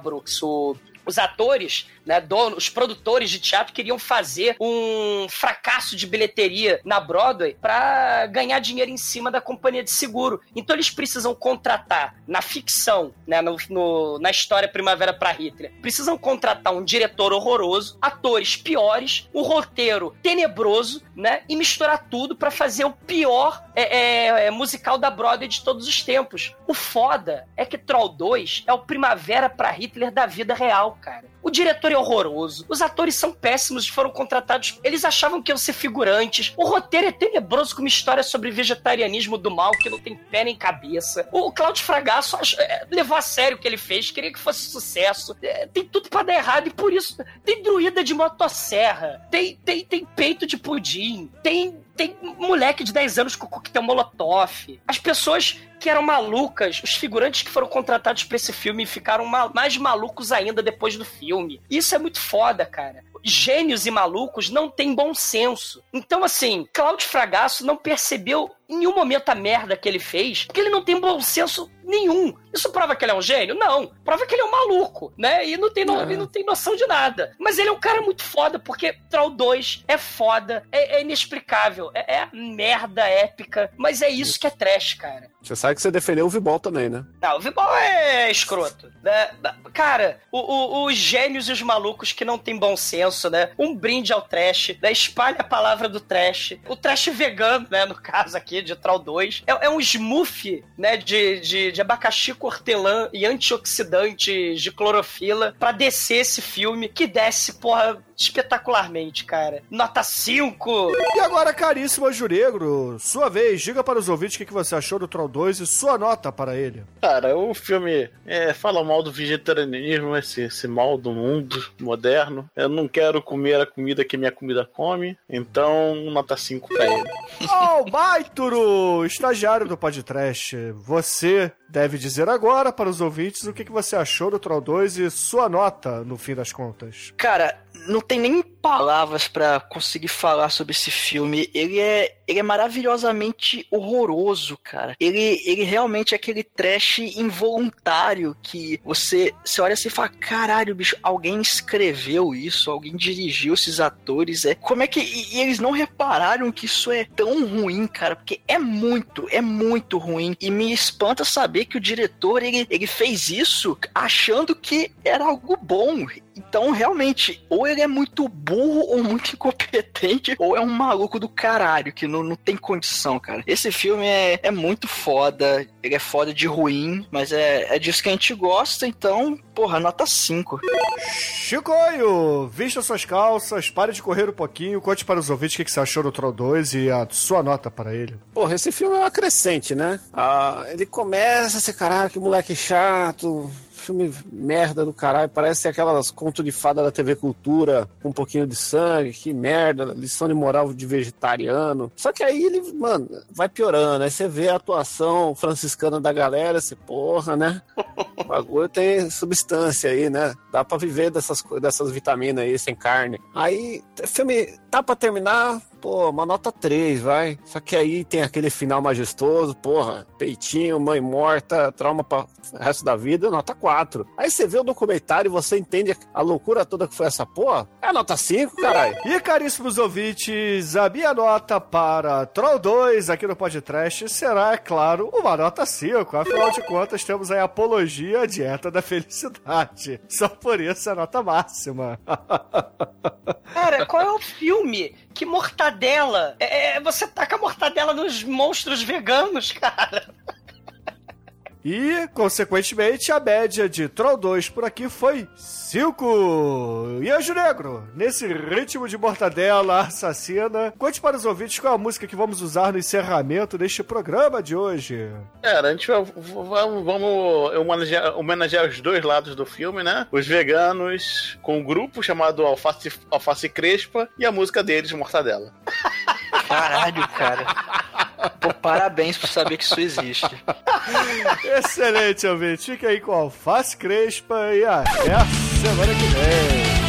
Os atores, né, os produtores de teatro queriam fazer um fracasso de bilheteria na Broadway para ganhar dinheiro em cima da companhia de seguro. Então eles precisam contratar na ficção, né, no, no- na história Primavera para Hitler, precisam contratar um diretor horroroso, atores piores, um roteiro tenebroso, né, e misturar tudo para fazer o pior é, é, é, musical da Broadway de todos os tempos. O foda é que Troll 2 é o Primavera para Hitler da vida real, cara. O diretor é horroroso, os atores são péssimos, foram contratados, eles achavam que iam ser figurantes. O roteiro é tenebroso com uma história sobre vegetarianismo do mal que não tem pé nem cabeça. O Claudio Fragasso é, levou a sério o que ele fez, queria que fosse sucesso. É, tem tudo pra dar errado e por isso tem druida de motosserra, tem, tem, tem peito de pudim, tem tem moleque de 10 anos com coquetel molotov. As pessoas que eram malucas, os figurantes que foram contratados pra esse filme ficaram ma- mais malucos ainda depois do filme. Isso é muito foda, cara. Gênios e malucos não têm bom senso. Então, assim, Cláudio Fragasso não percebeu em nenhum momento a merda que ele fez, porque ele não tem bom senso nenhum. Isso prova que ele é um gênio? Não. Prova que ele é um maluco, né? E não tem, no, É. não tem noção de nada. Mas ele é um cara muito foda, porque Troll 2 é foda, é, é inexplicável, é, é merda épica, mas é isso que é trash, cara. Você sabe que você defendeu o Vibol também, né? Não, o Vibal é escroto. Né? Cara, o- o- os gênios e os malucos que não têm bom senso, né? Um brinde ao trash, né? Espalha a palavra do trash. O trash vegano, né? No caso aqui, de Troll 2. É, é um smoothie, né? De, de, de abacaxi cortelã e antioxidantes de clorofila pra descer esse filme que desce, porra, espetacularmente, cara. Nota 5! E agora, caríssimo Juregro, sua vez, diga para os ouvintes o que que você achou do Troll 2 e sua nota para ele. Cara, o filme é, fala mal do vegetarianismo, esse, esse mal do mundo moderno. Eu não quero comer a comida que minha comida come, então nota 5 pra ele. Oh, Baituro, estagiário do podcast, você deve dizer agora para os ouvintes o que que você achou do Troll 2 e sua nota, no fim das contas. Cara, não tem nem palavras pra conseguir falar sobre esse filme. Ele é, ele é maravilhosamente horroroso, cara. Ele, ele realmente é aquele trash involuntário que você, você olha assim e fala: caralho, bicho, alguém escreveu isso, alguém dirigiu esses atores. É, como é que. E, e eles não repararam que isso é tão ruim, cara? Porque é muito, é muito ruim. E me espanta saber que o diretor ele, ele fez isso achando que era algo bom. Então, realmente, ou ele é muito burro ou muito incompetente, ou é um maluco do caralho, que não, não tem condição, cara. Esse filme é, é muito foda, ele é foda de ruim, mas é, é disso que a gente gosta, então, porra, nota 5. Chicoio, vista suas calças, pare de correr um pouquinho, conte para os ouvintes o que que você achou do Troll 2 e a sua nota para ele. Porra, esse filme é uma crescente, né? Ah, ele começa a ser, caralho, que moleque chato. Filme merda do caralho, parece aquelas contos de fada da TV Cultura, com um pouquinho de sangue, que merda, lição de moral de vegetariano. Só que aí ele, mano, vai piorando. Aí você vê a atuação franciscana da galera, você, porra, né? O bagulho tem substância aí, né? Dá pra viver dessas, dessas vitaminas aí, sem carne. Aí, filme tá pra terminar, pô, uma nota 3, vai. Só que aí tem aquele final majestoso, porra, peitinho, mãe morta, trauma para o resto da vida, nota 4. Aí você vê o documentário e você entende a loucura toda que foi essa porra, é nota 5, caralho. E caríssimos ouvintes, a minha nota para Troll 2 aqui no podcast será, é claro, uma nota 5. Afinal de contas, temos aí a apologia à dieta da felicidade. Só por isso a nota máxima. Cara, qual é o filme que mortadela. É, é, você taca mortadela nos monstros veganos, cara. E, consequentemente, a média de Troll 2 por aqui foi 5. E Anjo Negro, nesse ritmo de mortadela assassina, conte para os ouvintes qual é a música que vamos usar no encerramento deste programa de hoje. Cara, a gente vai, vamos, vamos homenagear, homenagear os dois lados do filme, né? Os veganos com um grupo chamado Alface, Alface Crespa e a música deles, Mortadela. Caralho, cara. Pô, parabéns por saber que isso existe. Excelente, ouvinte. Fica aí com Alface Crespa e até a semana que vem.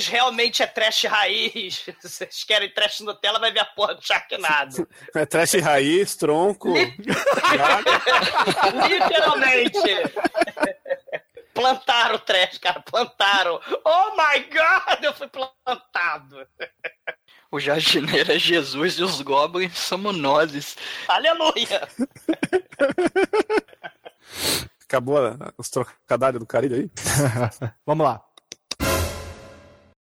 O 2 realmente é trash raiz. Se vocês querem trash Nutella, vai ver a porra do Sharknado. É trash raiz, tronco. Literalmente. Plantaram o trash, cara. Plantaram. Oh my god, eu fui plantado. O jardineiro é Jesus e os goblins somos nós. Aleluia. Acabou a- os trocadilhos do carilho aí? Vamos lá.